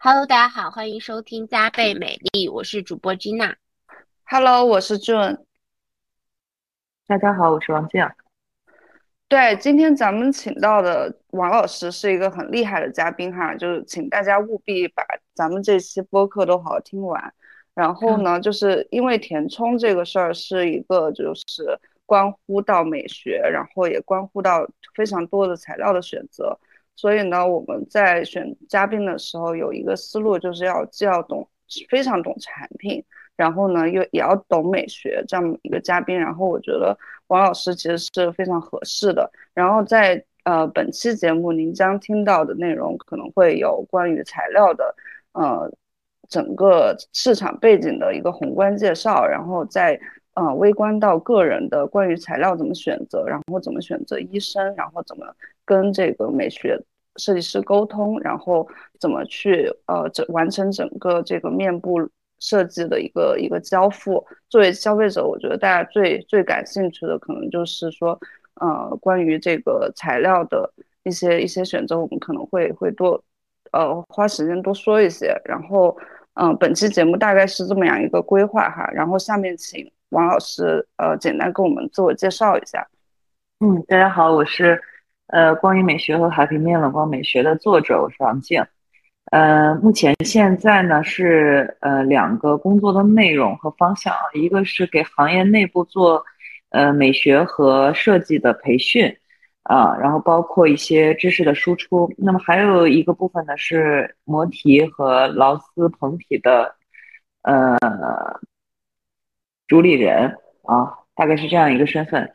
Hello，大家好，欢迎收听加倍美丽，我是主播 Gina。Hello，我是 June。大家好，我是王静。对，今天咱们请到的王老师是一个很厉害的嘉宾哈，就是请大家务必把咱们这期播客都好好听完。然后呢，就是因为填充这个事儿是一个就是关乎到美学，然后也关乎到非常多的材料的选择。所以呢，我们在选嘉宾的时候有一个思路，就是要既要懂非常懂产品，然后呢又也要懂美学这样一个嘉宾。然后我觉得王老师其实是非常合适的。然后在呃本期节目您将听到的内容可能会有关于材料的呃整个市场背景的一个宏观介绍，然后再呃微观到个人的关于材料怎么选择，然后怎么选择医生，然后怎么。跟这个美学设计师沟通，然后怎么去呃整完成整个这个面部设计的一个一个交付。作为消费者，我觉得大家最最感兴趣的可能就是说，呃，关于这个材料的一些一些选择，我们可能会会多呃花时间多说一些。然后，嗯，本期节目大概是这么样一个规划哈。然后下面请王老师呃简单跟我们自我介绍一下。嗯，大家好，我是。呃，关于美学和海平面冷光美学的作者，我是王静。呃，目前现在呢是呃两个工作的内容和方向，一个是给行业内部做呃美学和设计的培训啊，然后包括一些知识的输出。那么还有一个部分呢是磨提和劳斯蓬体的呃主理人啊，大概是这样一个身份。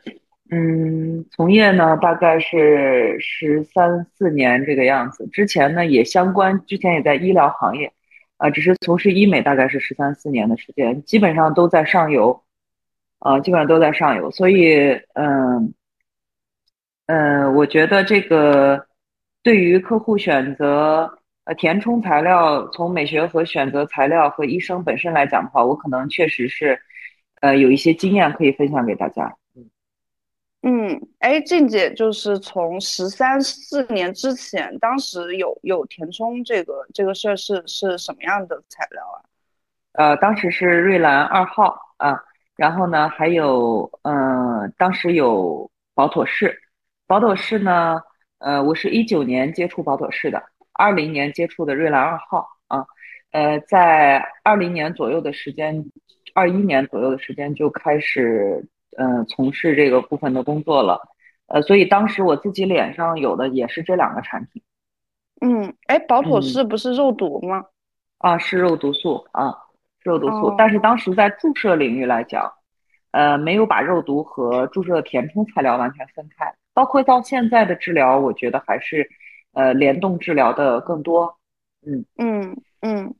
嗯，从业呢大概是十三四年这个样子。之前呢也相关，之前也在医疗行业，啊，只是从事医美大概是十三四年的时间，基本上都在上游，啊，基本上都在上游。所以，嗯，嗯，我觉得这个对于客户选择呃填充材料，从美学和选择材料和医生本身来讲的话，我可能确实是呃有一些经验可以分享给大家。嗯，哎，静姐就是从十三四年之前，当时有有填充这个这个事儿是是什么样的材料啊？呃，当时是瑞兰二号啊，然后呢还有嗯，当时有保妥适，保妥适呢，呃，我是一九年接触保妥适的，二零年接触的瑞兰二号啊，呃，在二零年左右的时间，二一年左右的时间就开始。嗯，从事这个部分的工作了，呃，所以当时我自己脸上有的也是这两个产品。嗯，哎，保妥适不是肉毒吗？啊，是肉毒素啊，肉毒素。但是当时在注射领域来讲，呃，没有把肉毒和注射填充材料完全分开。包括到现在的治疗，我觉得还是呃联动治疗的更多。嗯嗯嗯。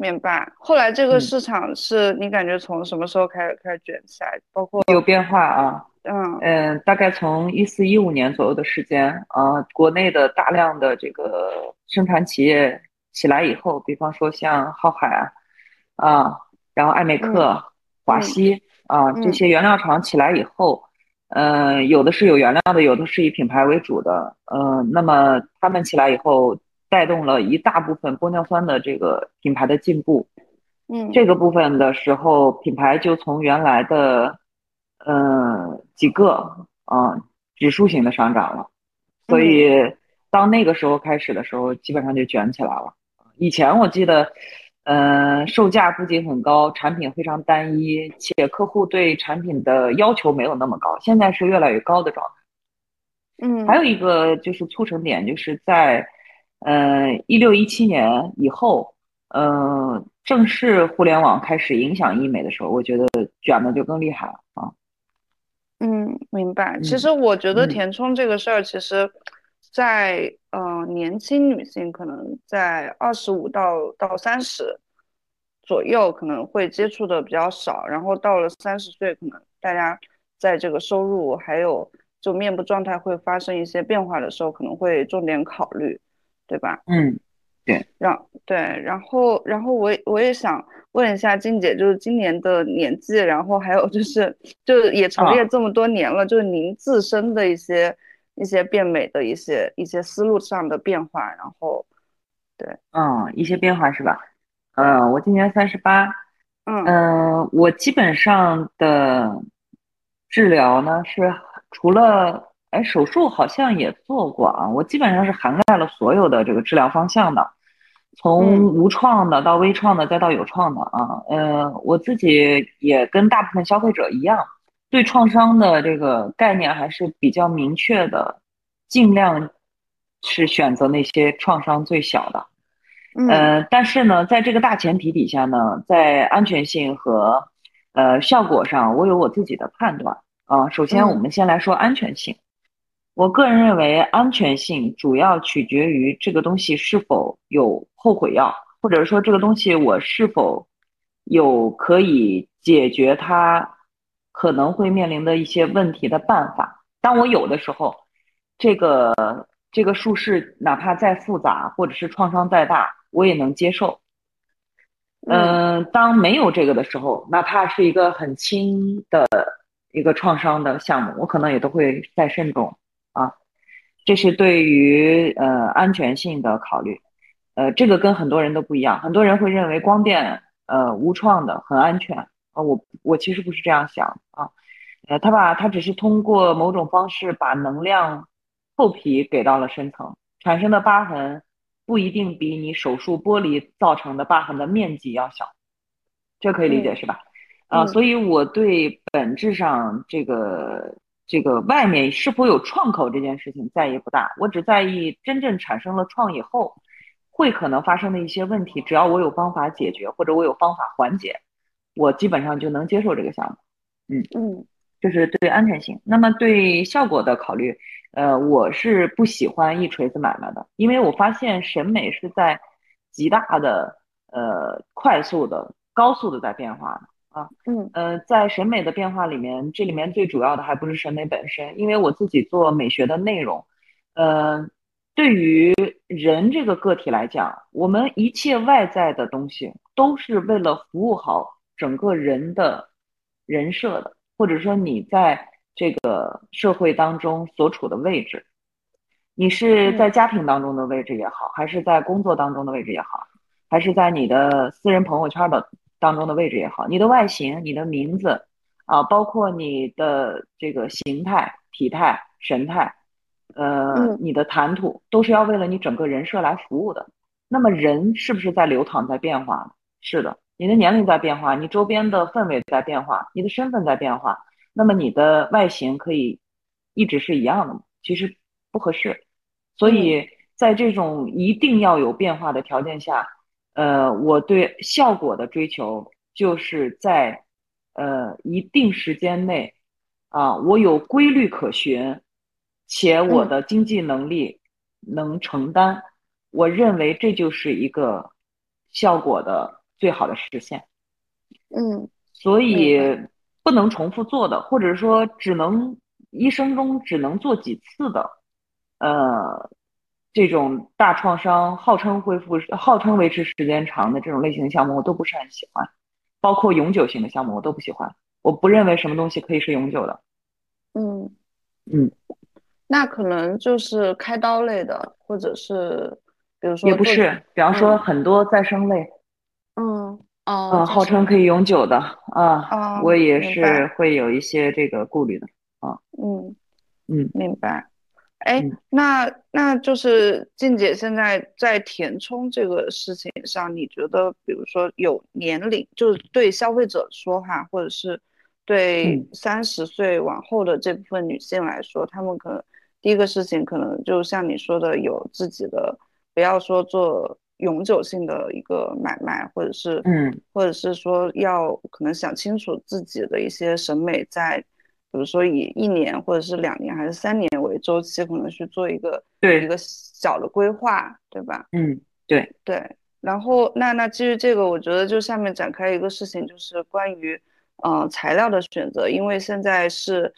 明白。后来这个市场是你感觉从什么时候开始开始卷起来？包括有变化啊？嗯嗯，大概从一四一五年左右的时间啊，国内的大量的这个生产企业起来以后，比方说像浩海啊，啊，然后艾美克、华西啊这些原料厂起来以后，嗯，有的是有原料的，有的是以品牌为主的，嗯，那么他们起来以后。带动了一大部分玻尿酸的这个品牌的进步，嗯，这个部分的时候，品牌就从原来的，呃，几个啊指数型的上涨了，所以到那个时候开始的时候，基本上就卷起来了。以前我记得，嗯，售价不仅很高，产品非常单一，且客户对产品的要求没有那么高，现在是越来越高的状态。嗯，还有一个就是促成点，就是在。嗯，一六一七年以后，呃，正式互联网开始影响医美的时候，我觉得卷的就更厉害了啊。嗯，明白。其实我觉得填充这个事儿，其实，在呃年轻女性可能在二十五到到三十左右可能会接触的比较少，然后到了三十岁，可能大家在这个收入还有就面部状态会发生一些变化的时候，可能会重点考虑。对吧？嗯，对，然对，然后然后我我也想问一下静姐，就是今年的年纪，然后还有就是就是也从业这么多年了，就是您自身的一些一些变美的一些一些思路上的变化，然后对，嗯，一些变化是吧？嗯，我今年三十八，嗯嗯，我基本上的治疗呢是除了哎手术好像也做过啊，我基本上是涵盖了所有的这个治疗方向的，从嗯无创的到微创的再到有创的啊，呃，我自己也跟大部分消费者一样，对创伤的这个概念还是比较明确的，尽量是选择那些创伤最小的。嗯呃，但是呢，在这个大前提底下呢，在安全性和呃效果上，我有我自己的判断啊、首先，嗯我们先来说安全性。我个人认为，安全性主要取决于这个东西是否有后悔药，或者说这个东西我是否有可以解决它可能会面临的一些问题的办法。当我有的时候，这个这个术式哪怕再复杂，或者是创伤再大，我也能接受。嗯嗯、当没有这个的时候，哪怕是一个很轻的一个创伤的项目，我可能也都会再慎重啊。这是对于呃安全性的考虑，呃，这个跟很多人都不一样，很多人会认为光电呃无创的很安全啊，我我其实不是这样想啊，呃，他把他只是通过某种方式把能量透皮给到了深层，产生的疤痕不一定比你手术剥离造成的疤痕的面积要小，这可以理解嗯是吧？啊，嗯所以我对本质上这个这个外面是否有创口这件事情在意不大，我只在意真正产生了创以后会可能发生的一些问题，只要我有方法解决或者我有方法缓解，我基本上就能接受这个项目。嗯嗯这是对安全性。那么对效果的考虑，呃，我是不喜欢一锤子买卖的，因为我发现审美是在极大的、呃、快速的、高速的在变化的啊。嗯。呃，在审美的变化里面，这里面最主要的还不是审美本身，因为我自己做美学的内容，呃，对于人这个个体来讲，我们一切外在的东西都是为了服务好整个人的人设的，或者说你在这个社会当中所处的位置，你是在家庭当中的位置也好，还是在工作当中的位置也好，还是在你的私人朋友圈的当中的位置也好，你的外形、你的名字啊，包括你的这个形态、体态、神态，呃嗯，你的谈吐，都是要为了你整个人设来服务的。那么人是不是在流淌、在变化？是的，你的年龄在变化，你周边的氛围在变化，你的身份在变化，那么你的外形可以一直是一样的吗？其实不合适。所以在这种一定要有变化的条件下，呃，我对效果的追求就是在呃一定时间内啊，我有规律可循，且我的经济能力能承担，我认为这就是一个效果的最好的实现。嗯所以不能重复做的，或者说只能一生中只能做几次的，呃，这种大创伤号称恢复、号称维持时间长的这种类型的项目，我都不是很喜欢，包括永久性的项目我都不喜欢。我不认为什么东西可以是永久的。嗯嗯，那可能就是开刀类的，或者是比如说也不是，比方说嗯很多再生类，嗯哦，嗯，号称可以永久的啊，啊，我也是会有一些这个顾虑的啊。嗯嗯明白。哎嗯，那那就是静姐现在在填充这个事情上，你觉得，比如说有年龄，就是对消费者说哈，或者是对嗯。三十岁往后的这部分女性来说，她们可能第一个事情可能就像你说的，有自己的，不要说做永久性的一个买卖，或者是嗯。或者是说要可能想清楚自己的一些审美在，比如说以一年或者是两年还是三年为周期，可能去做一个对一个小的规划，对吧？嗯，对，对。然后那那基于这个，我觉得就下面展开一个事情，就是关于呃材料的选择，因为现在是，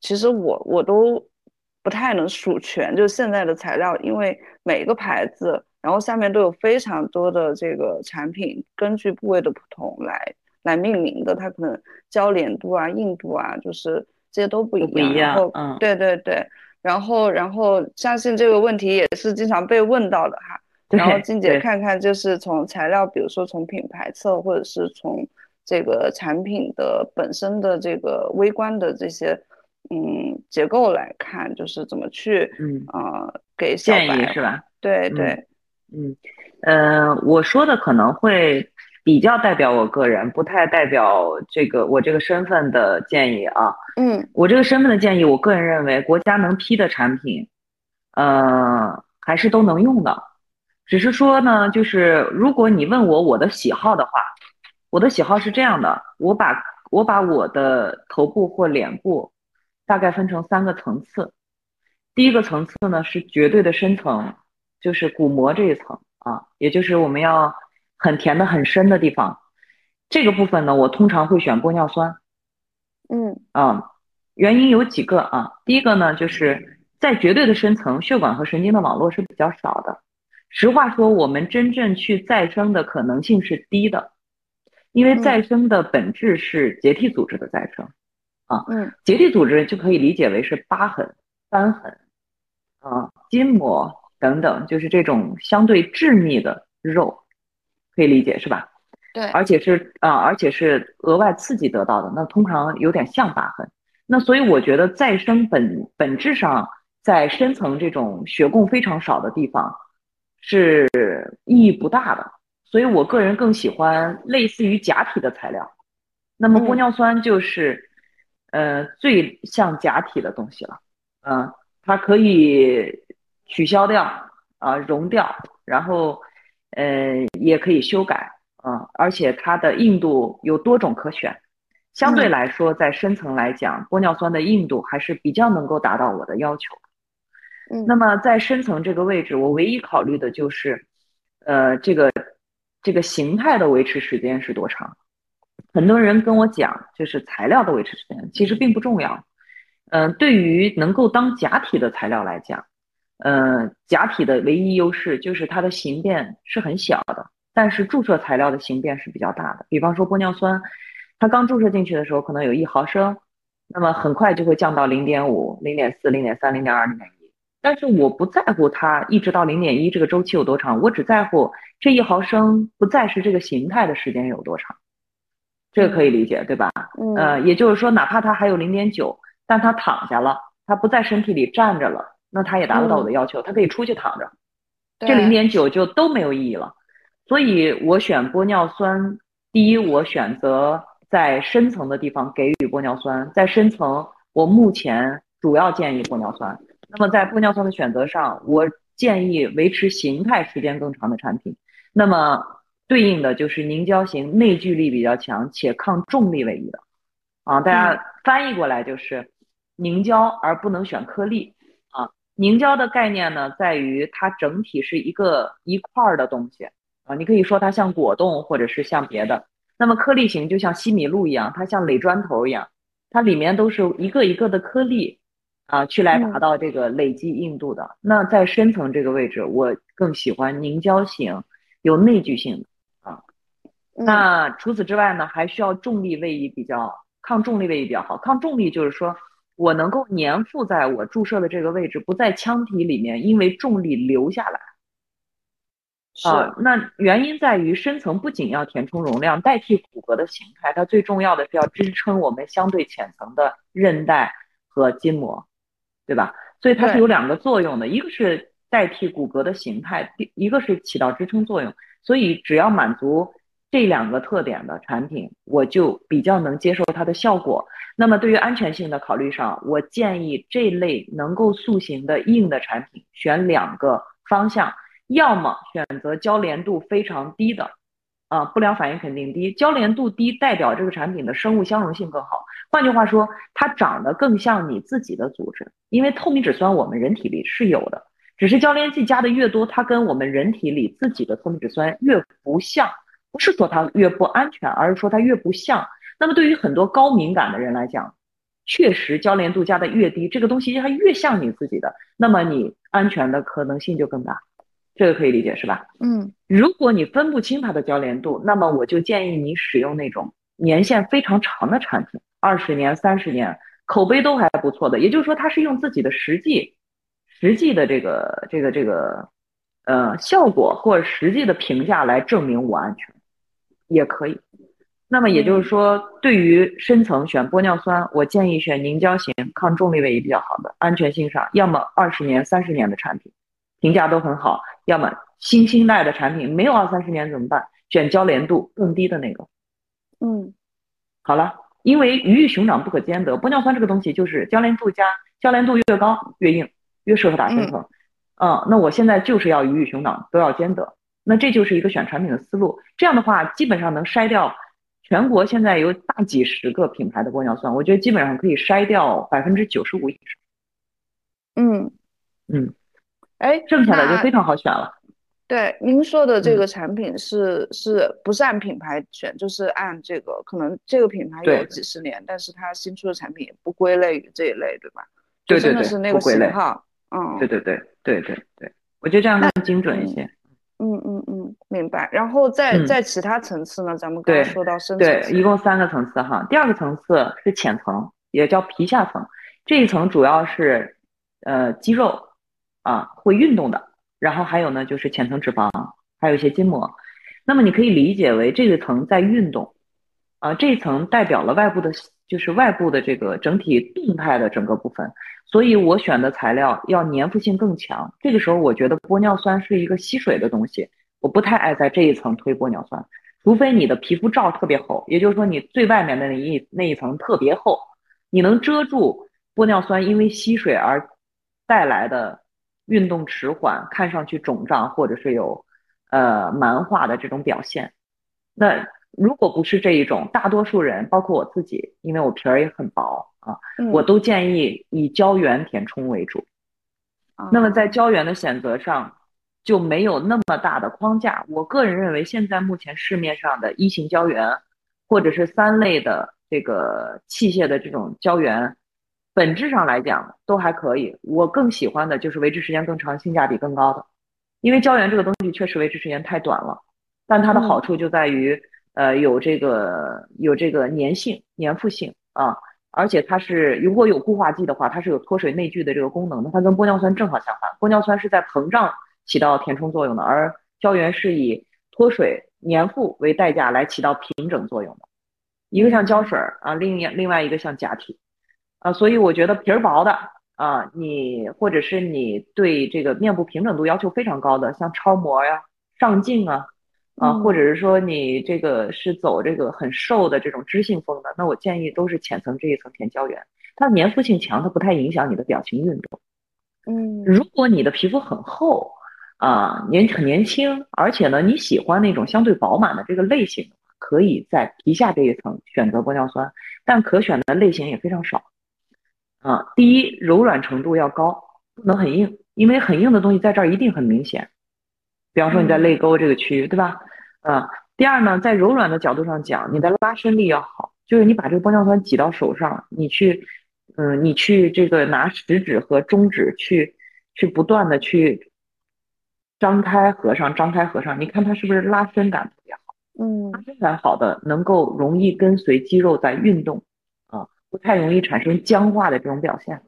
其实我我都不太能数全，就现在的材料，因为每个牌子，然后下面都有非常多的这个产品，根据部位的不同来来命名的，它可能交联度啊、硬度啊，就是这些都不一样不样。一。样然后，嗯。对对对，然后然后相信这个问题也是经常被问到的哈。然后静姐看看，就是从材料，比如说从品牌侧，或者是从这个产品的本身的这个微观的这些嗯结构来看，就是怎么去嗯。呃给建议是吧？对对，嗯。呃，我说的可能会比较代表我个人，不太代表这个我这个身份的建议啊。嗯，我这个身份的建议，我个人认为国家能批的产品，呃，还是都能用的。只是说呢，就是如果你问我我的喜好的话，我的喜好是这样的，我把我把我的头部或脸部大概分成三个层次。第一个层次呢是绝对的深层，就是骨膜这一层啊，也就是我们要很甜的很深的地方。这个部分呢，我通常会选玻尿酸。嗯啊，原因有几个啊。第一个呢，就是在绝对的深层，血管和神经的网络是比较少的。实话说，我们真正去再生的可能性是低的，因为再生的本质是结缔组织的再生，啊，嗯，结缔组织就可以理解为是疤痕、瘢痕，啊，筋膜等等，就是这种相对致密的肉，可以理解是吧？对，而且是啊，而且是额外刺激得到的，那通常有点像疤痕。那所以我觉得再生本本质上在深层这种血供非常少的地方。是意义不大的，所以我个人更喜欢类似于假体的材料。那么玻尿酸就是，呃，最像假体的东西了。嗯，它可以取消掉啊，溶掉，然后，呃，也可以修改啊，而且它的硬度有多种可选。相对来说，在深层来讲，玻尿酸的硬度还是比较能够达到我的要求。那么在深层这个位置，我唯一考虑的就是，呃，这个这个形态的维持时间是多长？很多人跟我讲，就是材料的维持时间其实并不重要。嗯，对于能够当假体的材料来讲，嗯，假体的唯一优势就是它的形变是很小的，但是注射材料的形变是比较大的。比方说玻尿酸，它刚注射进去的时候可能有一毫升，那么很快就会降到零点五、零点四、零点三、零点二、零点一。但是我不在乎它一直到零点一这个周期有多长，我只在乎这一毫升不再是这个形态的时间有多长，这个可以理解对吧？嗯，呃，也就是说，哪怕它还有零点九，但它躺下了，它不在身体里站着了，那他也达不到我的要求，他可以出去躺着，这零点九就都没有意义了。所以我选玻尿酸，第一，我选择在深层的地方给予玻尿酸，在深层我目前主要建议玻尿酸。那么在玻尿酸的选择上，我建议维持形态时间更长的产品。那么对应的就是凝胶型，内聚力比较强且抗重力位移的。啊，大家翻译过来就是凝胶，而不能选颗粒。啊，凝胶的概念呢，在于它整体是一个一块儿的东西。啊，你可以说它像果冻，或者是像别的。那么颗粒型就像西米露一样，它像垒砖头一样，它里面都是一个一个的颗粒。啊，去来达到这个累积硬度的。那在深层这个位置，我更喜欢凝胶型，有内聚性的啊。那除此之外呢，还需要重力位移比较抗重力位移比较好。抗重力就是说我能够粘附在我注射的这个位置，不在腔体里面因为重力流下来。啊，那原因在于深层不仅要填充容量，代替骨骼的形态，它最重要的是要支撑我们相对浅层的韧带和筋膜。对吧？所以它是有两个作用的，一个是代替骨骼的形态，第一个是起到支撑作用。所以只要满足这两个特点的产品，我就比较能接受它的效果。那么对于安全性的考虑上，我建议这类能够塑形的硬的产品选两个方向，要么选择交联度非常低的。啊，不良反应肯定低，交联度低代表这个产品的生物相容性更好。换句话说，它长得更像你自己的组织，因为透明质酸我们人体里是有的，只是交联剂加的越多，它跟我们人体里自己的透明质酸越不像。不是说它越不安全，而是说它越不像。那么对于很多高敏感的人来讲，确实交联度加的越低，这个东西它越像你自己的，那么你安全的可能性就更大。这个可以理解是吧？嗯，如果你分不清它的交联度，那么我就建议你使用那种年限非常长的产品，二十年、三十年，口碑都还不错的。也就是说，它是用自己的实际、实际的这个、这个、这个，呃效果或者实际的评价来证明我安全，也可以。那么也就是说，对于深层选玻尿酸，我建议选凝胶型、抗重力位移比较好的，安全性上，要么二十年、三十年的产品，评价都很好；要么新兴代的产品，没有二三十年怎么办？选交联度更低的那个。嗯，好了，因为鱼与熊掌不可兼得，玻尿酸这个东西就是交联度加交联度越高越硬，越适合打深层。嗯，那我现在就是要鱼与熊掌都要兼得，那这就是一个选产品的思路。这样的话，基本上能筛掉。全国现在有大几十个品牌的玻尿酸，我觉得基本上可以筛掉百分之九十五以上。嗯嗯，哎，剩下的就非常好选了。对，您说的这个产品是是不是按品牌选，就是按这个可能这个品牌有几十年，但是它新出的产品也不归类于这一类，对吧？对对对，不归类。嗯，对对对对对对，我觉得这样更精准一些。嗯嗯嗯，明白。然后在在其他层次呢，咱们刚才说到深层，对，一共三个层次哈。第二个层次是浅层，也叫皮下层。这一层主要是呃肌肉啊会运动的，然后还有呢就是浅层脂肪，还有一些筋膜。那么你可以理解为这个层在运动啊，这一层代表了外部的，就是外部的这个整体动态的整个部分。所以我选的材料要粘附性更强。这个时候，我觉得玻尿酸是一个吸水的东西，我不太爱在这一层推玻尿酸，除非你的皮肤罩特别厚，也就是说你最外面的那一那一层特别厚，你能遮住玻尿酸因为吸水而带来的运动迟缓、看上去肿胀或者是有呃蛮化的这种表现。那如果不是这一种，大多数人，包括我自己，因为我皮儿也很薄。啊，我都建议以胶原填充为主。那么在胶原的选择上就没有那么大的框架。我个人认为，现在目前市面上的一型胶原，或者是三类的这个器械的这种胶原，本质上来讲都还可以。我更喜欢的就是维持时间更长、性价比更高的。因为胶原这个东西确实维持时间太短了，但它的好处就在于，呃，有这个有这个粘性、粘附性啊。而且它是如果有固化剂的话，它是有脱水内聚的这个功能的。它跟玻尿酸正好相反，玻尿酸是在膨胀起到填充作用的，而胶原是以脱水粘附为代价来起到平整作用的。一个像胶水啊，另一另外一个像假体啊，所以我觉得皮儿薄的啊，你或者是你对这个面部平整度要求非常高的，像超模呀、上镜啊。啊，或者是说你这个是走这个很瘦的这种知性风的，那我建议都是浅层这一层填胶原，它粘附性强，它不太影响你的表情运动。嗯，如果你的皮肤很厚啊，年很年轻，而且呢你喜欢那种相对饱满的这个类型，可以在皮下这一层选择玻尿酸，但可选的类型也非常少。啊，第一柔软程度要高，不能很硬，因为很硬的东西在这儿一定很明显。比方说你在泪沟这个区域，对吧？啊，第二呢，在柔软的角度上讲，你的拉伸力要好，就是你把这个玻尿酸挤到手上，你去，嗯，你去这个拿食指和中指去，去不断的去张开合上，张开合上，你看它是不是拉伸感特别好？嗯，拉伸感好的能够容易跟随肌肉在运动，啊，不太容易产生僵化的这种表现，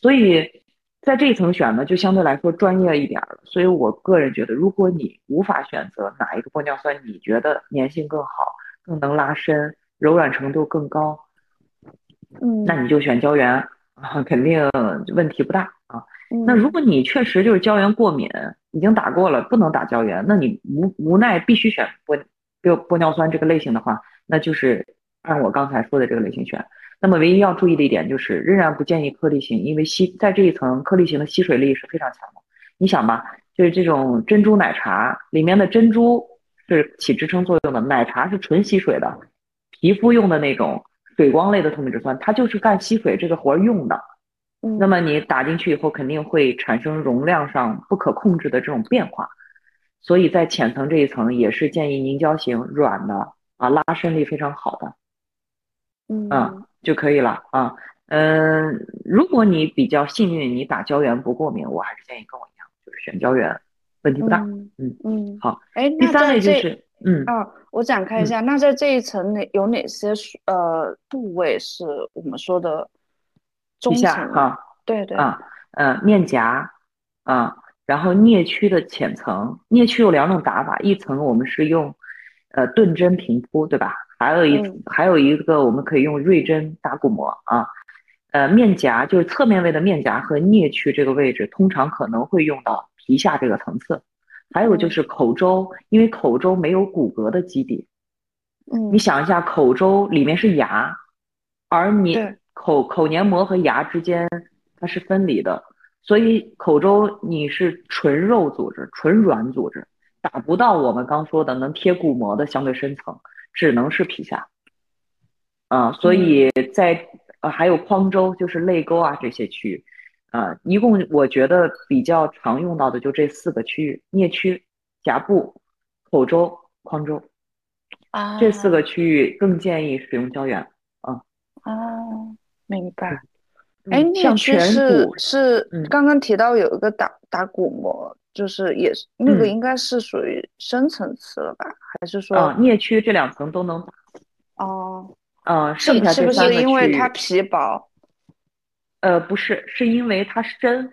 所以。在这一层选呢，就相对来说专业一点了。所以我个人觉得，如果你无法选择哪一个玻尿酸，你觉得粘性更好、更能拉伸、柔软程度更高，嗯，那你就选胶原啊，肯定问题不大啊。那如果你确实就是胶原过敏，已经打过了，不能打胶原，那你无无奈必须选玻玻玻尿酸这个类型的话，那就是按我刚才说的这个类型选。那么唯一要注意的一点就是，仍然不建议颗粒型，因为吸在这一层颗粒型的吸水力是非常强的。你想吧，就是这种珍珠奶茶里面的珍珠是起支撑作用的，奶茶是纯吸水的，皮肤用的那种水光类的透明质酸，它就是干吸水这个活用的。那么你打进去以后，肯定会产生容量上不可控制的这种变化。所以在浅层这一层也是建议凝胶型软的啊，拉伸力非常好的。嗯。就可以了啊，嗯，如果你比较幸运，你打胶原不过敏，我还是建议跟我一样，就是选胶原，问题不大。嗯嗯，好，哎，第三类就是嗯啊，我展开一下，那在这一层哪有哪些呃部位是我们说的中层啊？对对啊，呃，面颊啊，然后颞区的浅层，颞区有两种打法，一层我们是用呃钝针平铺，对吧？还有一还有一个我们可以用锐针打鼓膜啊。呃，面颊就是侧面位的面颊和颞区这个位置，通常可能会用到皮下这个层次。还有就是口周，因为口周没有骨骼的基底。嗯，你想一下，口周里面是牙，而你口口黏膜和牙之间它是分离的，所以口周你是纯肉组织、纯软组织，打不到我们刚说的能贴骨膜的相对深层，只能是皮下。啊，所以在。呃，还有眶周，就是泪沟啊这些区域，啊，一共我觉得比较常用到的就这四个区域：颞区、颊部、口周、眶周。啊，这四个区域更建议使用胶原。啊，哦，明白。哎，颞区是是刚刚提到有一个打打骨膜，就是也是那个应该是属于深层次了吧？还是说？啊，颞区这两层都能打。哦。嗯，剩下是不是因为它皮薄？呃，不是，是因为它深。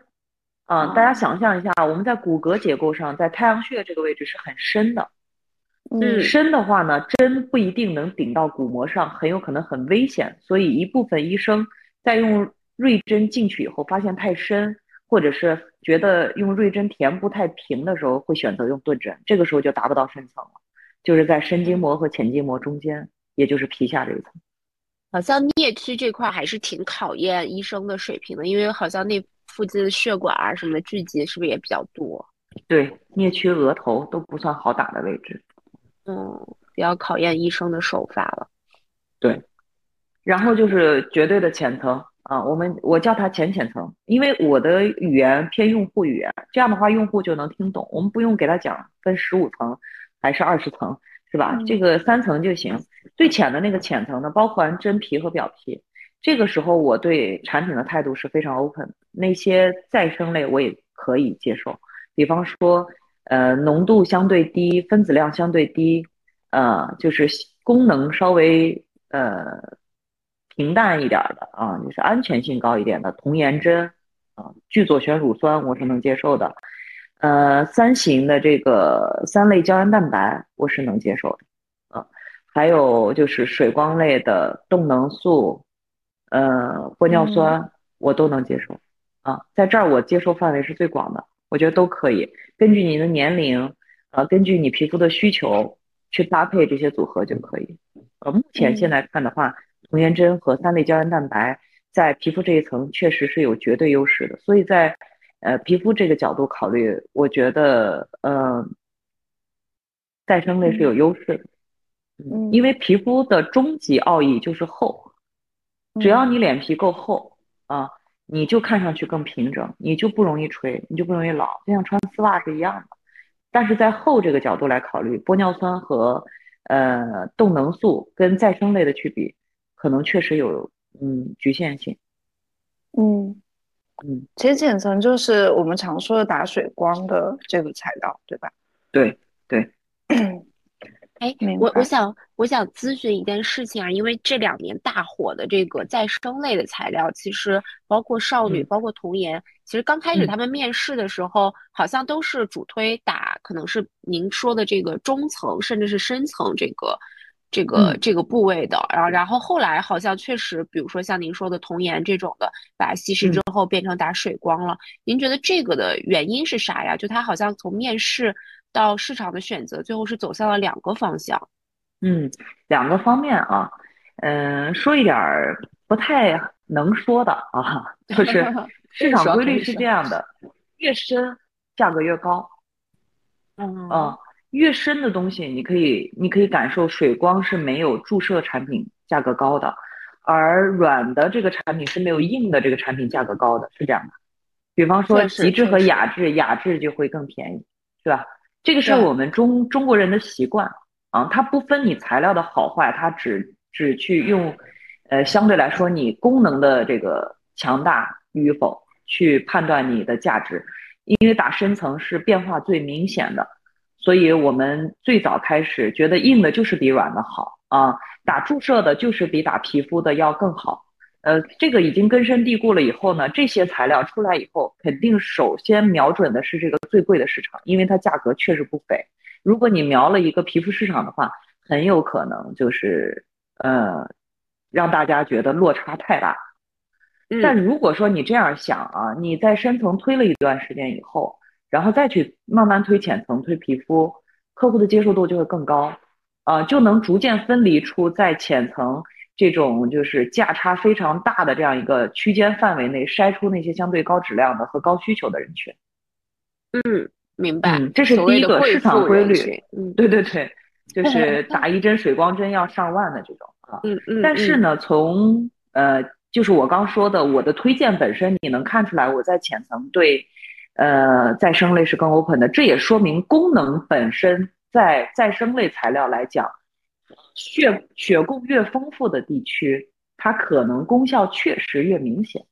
啊，大家想象一下，我们在骨骼结构上，在太阳穴这个位置是很深的。嗯，深的话呢，针不一定能顶到骨膜上，很有可能很危险。所以一部分医生在用锐针进去以后，发现太深，或者是觉得用锐针填不太平的时候，会选择用钝针。这个时候就达不到深层了，就是在深筋膜和浅筋膜中间。也就是皮下这一层，好像颞区这块还是挺考验医生的水平的，因为好像那附近的血管啊什么的聚集是不是也比较多？对，颞区、额头都不算好打的位置，嗯，比较考验医生的手法了。对，然后就是绝对的浅层啊，我们我叫它浅浅层，因为我的语言偏用户语言，这样的话用户就能听懂，我们不用给他讲分十五层还是二十层。是吧？这个三层就行。最浅的那个浅层呢，包含真皮和表皮。这个时候，我对产品的态度是非常 open。那些再生类我也可以接受，比方说，呃，浓度相对低，分子量相对低，呃，就是功能稍微呃平淡一点的啊，就是安全性高一点的童颜针啊，聚左旋乳酸我是能接受的。呃，三型的这个三类胶原蛋白我是能接受的，啊，还有就是水光类的动能素，呃，玻尿酸我都能接受，啊，在这儿我接受范围是最广的，我觉得都可以，根据你的年龄，呃，根据你皮肤的需求去搭配这些组合就可以。呃，目前现在看的话，童颜针和三类胶原蛋白在皮肤这一层确实是有绝对优势的，所以在。呃，皮肤这个角度考虑，我觉得，呃，再生类是有优势的，嗯，因为皮肤的终极奥义就是厚，只要你脸皮够厚啊，你就看上去更平整，你就不容易垂，你就不容易老，就像穿丝袜是一样的。但是在厚这个角度来考虑，玻尿酸和呃动能素跟再生类的区别，可能确实有嗯局限性，嗯。嗯，其实浅层就是我们常说的打水光的这个材料，对吧？对对。哎，我我想我想咨询一件事情啊，因为这两年大火的这个再生类的材料，其实包括少女，包括童颜，其实刚开始他们面试的时候，好像都是主推打，可能是您说的这个中层，甚至是深层这个。这个这个部位的，然后然后后来好像确实，比如说像您说的童颜这种的，把稀释之后变成打水光了。您觉得这个的原因是啥呀？就它好像从面试到市场的选择，最后是走向了两个方向。嗯，两个方面啊，嗯，说一点儿不太能说的啊，就 是市场规律是这样的，越深价格越高。嗯嗯。越深的东西，你可以，你可以感受水光是没有注射产品价格高的，而软的这个产品是没有硬的这个产品价格高的，是这样的。比方说极致和雅致，雅致就会更便宜，是吧？这个是我们中中国人的习惯啊，它不分你材料的好坏，它只只去用，呃，相对来说你功能的这个强大与否去判断你的价值，因为打深层是变化最明显的。所以我们最早开始觉得硬的就是比软的好啊，打注射的就是比打皮肤的要更好。呃，这个已经根深蒂固了以后呢，这些材料出来以后，肯定首先瞄准的是这个最贵的市场，因为它价格确实不菲。如果你瞄了一个皮肤市场的话，很有可能就是呃，让大家觉得落差太大。但如果说你这样想啊，你在深层推了一段时间以后，然后再去慢慢推浅层推皮肤，客户的接受度就会更高，啊，就能逐渐分离出在浅层这种就是价差非常大的这样一个区间范围内筛出那些相对高质量的和高需求的人群。嗯，明白。这是第一个市场规律。嗯，对对对，就 是打一针水光针要上万的这种啊。嗯嗯。但是呢，从呃。就是我刚说的，我的推荐本身你能看出来，我在浅层对，呃，再生类是更 open 的。这也说明功能本身在再生类材料来讲，血血供越丰富的地区，它可能功效确实越明显。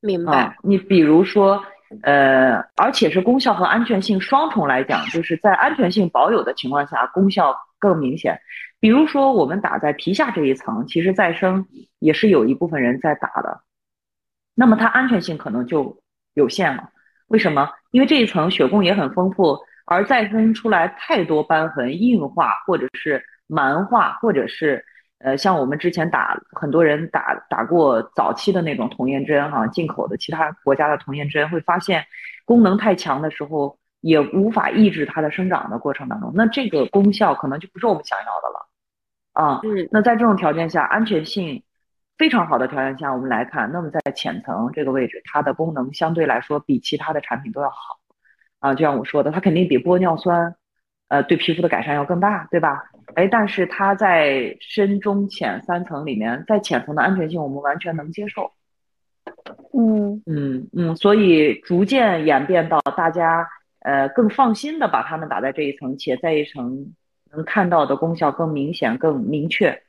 明白。你比如说，呃，而且是功效和安全性双重来讲，就是在安全性保有的情况下，功效更明显。比如说，我们打在皮下这一层，其实再生也是有一部分人在打的，那么它安全性可能就有限了。为什么？因为这一层血供也很丰富，而再生出来太多斑痕硬化，或者是蛮化，或者是呃，像我们之前打很多人打打过早期的那种童颜针哈，进口的其他国家的童颜针，会发现功能太强的时候。也无法抑制它的生长的过程当中，那这个功效可能就不是我们想要的了，啊，嗯，那在这种条件下，安全性非常好的条件下，我们来看，那么在浅层这个位置，它的功能相对来说比其他的产品都要好，啊，就像我说的，它肯定比玻尿酸，呃，对皮肤的改善要更大，对吧？哎，但是它在深中浅三层里面，在浅层的安全性我们完全能接受，嗯嗯嗯，所以逐渐演变到大家。呃，更放心的把它们打在这一层，且在一层能看到的功效更明显、更明确，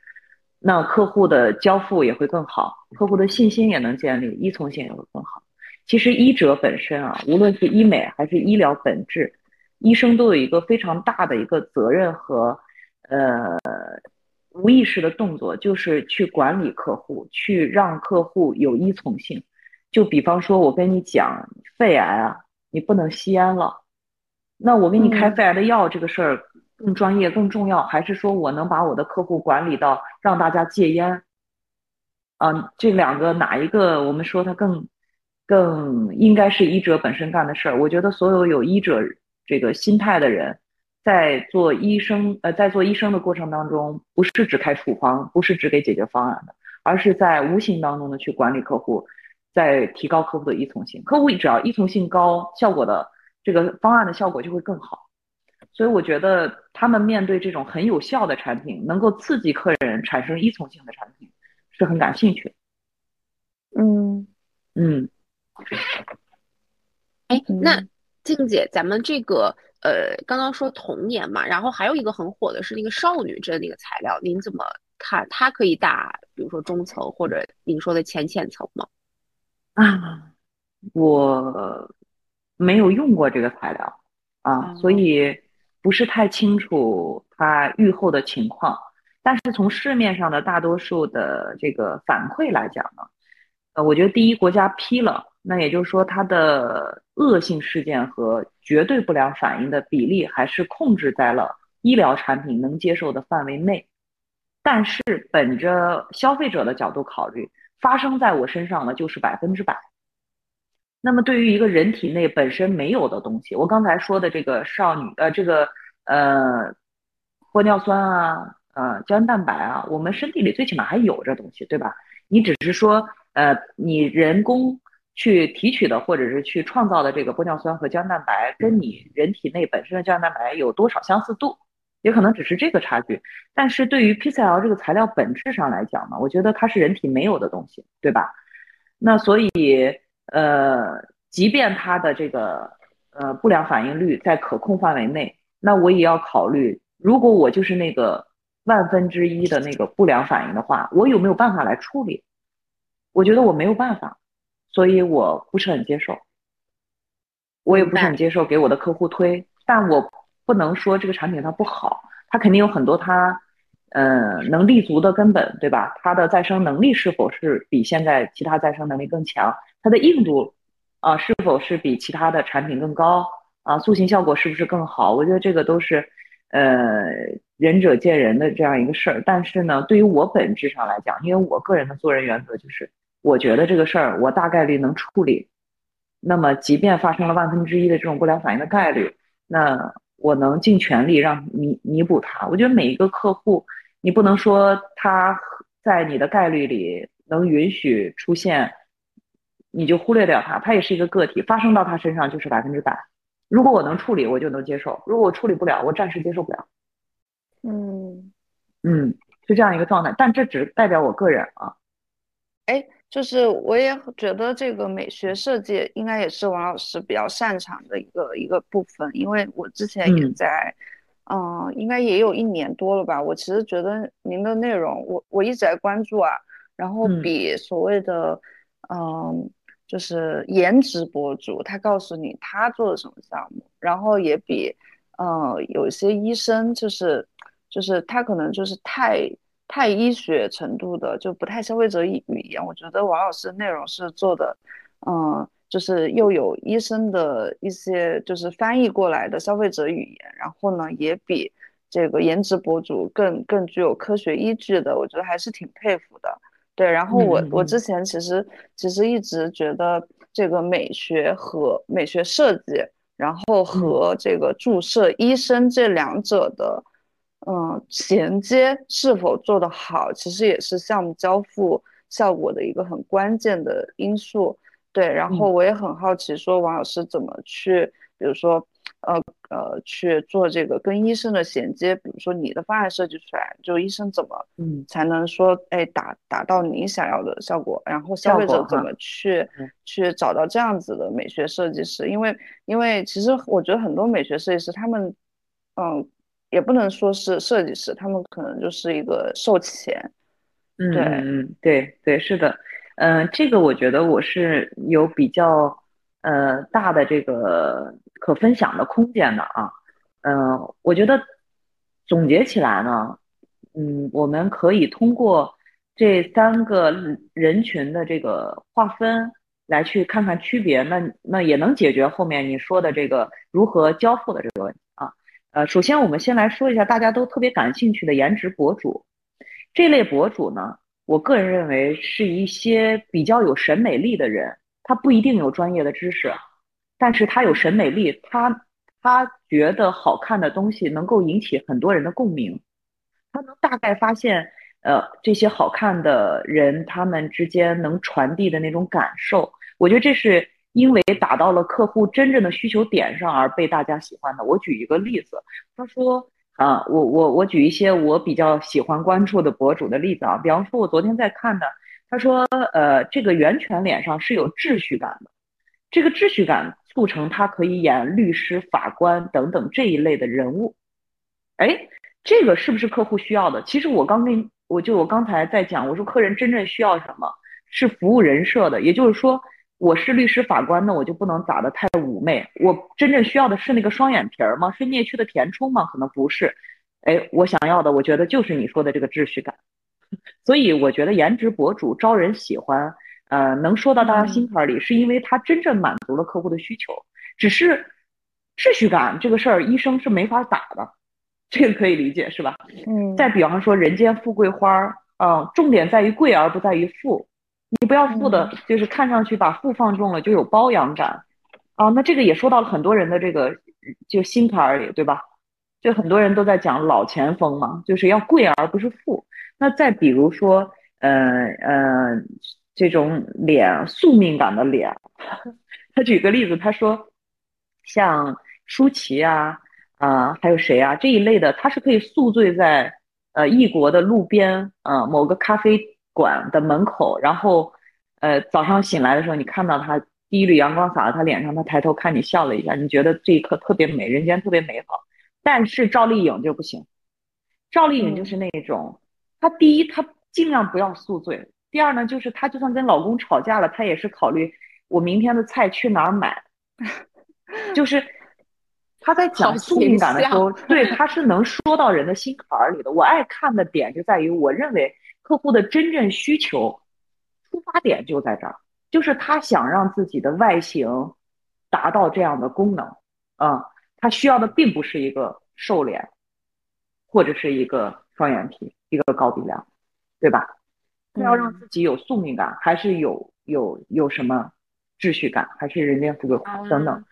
那客户的交付也会更好，客户的信心也能建立，依从性也会更好。其实医者本身啊，无论是医美还是医疗本质，医生都有一个非常大的一个责任和呃无意识的动作，就是去管理客户，去让客户有依从性。就比方说，我跟你讲，肺癌啊，你不能吸烟了。那我给你开肺癌的药这个事儿更专业更重要，还是说我能把我的客户管理到让大家戒烟？啊，这两个哪一个我们说它更更应该是医者本身干的事儿？我觉得所有有医者这个心态的人，在做医生呃在做医生的过程当中，不是只开处方，不是只给解决方案的，而是在无形当中的去管理客户，在提高客户的依从性。客户只要依从性高，效果的。这个方案的效果就会更好，所以我觉得他们面对这种很有效的产品，能够刺激客人产生依从性的产品，是很感兴趣。嗯嗯。哎，那静姐，咱们这个呃，刚刚说童年嘛，然后还有一个很火的是那个少女针那个材料，您怎么看？它可以打，比如说中层或者您说的浅浅层吗？啊，我。没有用过这个材料啊，所以不是太清楚它愈后的情况。但是从市面上的大多数的这个反馈来讲呢，呃，我觉得第一国家批了，那也就是说它的恶性事件和绝对不良反应的比例还是控制在了医疗产品能接受的范围内。但是本着消费者的角度考虑，发生在我身上的就是百分之百。那么，对于一个人体内本身没有的东西，我刚才说的这个少女呃，这个呃，玻尿酸啊，呃，胶原蛋白啊，我们身体里最起码还有这东西，对吧？你只是说呃，你人工去提取的或者是去创造的这个玻尿酸和胶原蛋白，跟你人体内本身的胶原蛋白有多少相似度，也可能只是这个差距。但是对于 PCL 这个材料本质上来讲呢，我觉得它是人体没有的东西，对吧？那所以。呃，即便它的这个呃不良反应率在可控范围内，那我也要考虑，如果我就是那个万分之一的那个不良反应的话，我有没有办法来处理？我觉得我没有办法，所以我不是很接受，我也不是很接受给我的客户推，但我不能说这个产品它不好，它肯定有很多它嗯，能立足的根本，对吧？它的再生能力是否是比现在其他再生能力更强？它的硬度啊，是否是比其他的产品更高？啊，塑形效果是不是更好？我觉得这个都是，呃，仁者见仁的这样一个事儿。但是呢，对于我本质上来讲，因为我个人的做人原则就是，我觉得这个事儿我大概率能处理。那么，即便发生了万分之一的这种不良反应的概率，那我能尽全力让弥弥补它。我觉得每一个客户，你不能说他在你的概率里能允许出现，你就忽略掉它，它也是一个个体，发生到他身上就是百分之百。如果我能处理，我就能接受；如果我处理不了，我暂时接受不了。嗯嗯，是这样一个状态，但这只代表我个人啊。哎。就是我也觉得这个美学设计应该也是王老师比较擅长的一个一个部分，因为我之前也在，嗯，应该也有一年多了吧。我其实觉得您的内容，我我一直在关注啊，然后比所谓的，嗯，就是颜值博主，他告诉你他做了什么项目，然后也比，嗯，有些医生，就是就是他可能就是太。太医学程度的就不太消费者语言，我觉得王老师的内容是做的，嗯，就是又有医生的一些就是翻译过来的消费者语言，然后呢也比这个颜值博主更更具有科学依据的，我觉得还是挺佩服的。对，然后我我之前其实其实一直觉得这个美学和美学设计，然后和这个注射医生这两者的。嗯，衔接是否做得好，其实也是项目交付效果的一个很关键的因素。对，然后我也很好奇，说王老师怎么去，比如说，呃呃，去做这个跟医生的衔接，比如说你的方案设计出来，就医生怎么，嗯，才能说，哎，达达到你想要的效果，然后消费者怎么去去找到这样子的美学设计师？因为因为其实我觉得很多美学设计师他们，嗯。也不能说是设计师，他们可能就是一个售前。嗯嗯对对是的，嗯，这个我觉得我是有比较呃大的这个可分享的空间的啊。嗯，我觉得总结起来呢，嗯，我们可以通过这三个人群的这个划分来去看看区别，那那也能解决后面你说的这个如何交付的这个问题啊。呃，首先我们先来说一下大家都特别感兴趣的颜值博主，这类博主呢，我个人认为是一些比较有审美力的人，他不一定有专业的知识，但是他有审美力，他他觉得好看的东西能够引起很多人的共鸣，他能大概发现，呃，这些好看的人他们之间能传递的那种感受，我觉得这是。因为打到了客户真正的需求点上而被大家喜欢的。我举一个例子，他说啊，我我我举一些我比较喜欢关注的博主的例子啊，比方说我昨天在看的，他说呃，这个袁泉脸上是有秩序感的，这个秩序感促成他可以演律师、法官等等这一类的人物。哎，这个是不是客户需要的？其实我刚跟我就我刚才在讲，我说客人真正需要什么是服务人设的，也就是说。我是律师法官，那我就不能打得太妩媚。我真正需要的是那个双眼皮儿吗？是颞区的填充吗？可能不是。哎，我想要的，我觉得就是你说的这个秩序感。所以我觉得颜值博主招人喜欢，呃，能说到大家心坎里，是因为他真正满足了客户的需求。只是秩序感这个事儿，医生是没法打的，这个可以理解是吧？嗯。再比方说人间富贵花儿，啊，重点在于贵而不在于富。你不要富的，就是看上去把富放重了就有包养感，啊，那这个也说到了很多人的这个就心坎里，对吧？就很多人都在讲老前锋嘛，就是要贵而不是富。那再比如说，呃呃，这种脸宿命感的脸，他举个例子，他说，像舒淇啊啊，还有谁啊这一类的，他是可以宿醉在呃异国的路边啊某个咖啡。馆的门口，然后，呃，早上醒来的时候，你看到他第一缕阳光洒在他脸上，他抬头看你笑了一下，你觉得这一刻特别美，人间特别美好。但是赵丽颖就不行，赵丽颖就是那种，她第一她尽量不要宿醉，第二呢就是她就算跟老公吵架了，她也是考虑我明天的菜去哪儿买，就是她在讲宿命感的时候，对她是能说到人的心坎儿里的。我爱看的点就在于，我认为客户的真正需求出发点就在这儿，就是他想让自己的外形达到这样的功能啊，他需要的并不是一个瘦脸，或者是一个双眼皮，一个高鼻梁，对吧？他要让自己有宿命感，还是有有有什么秩序感，还是人间富贵等等。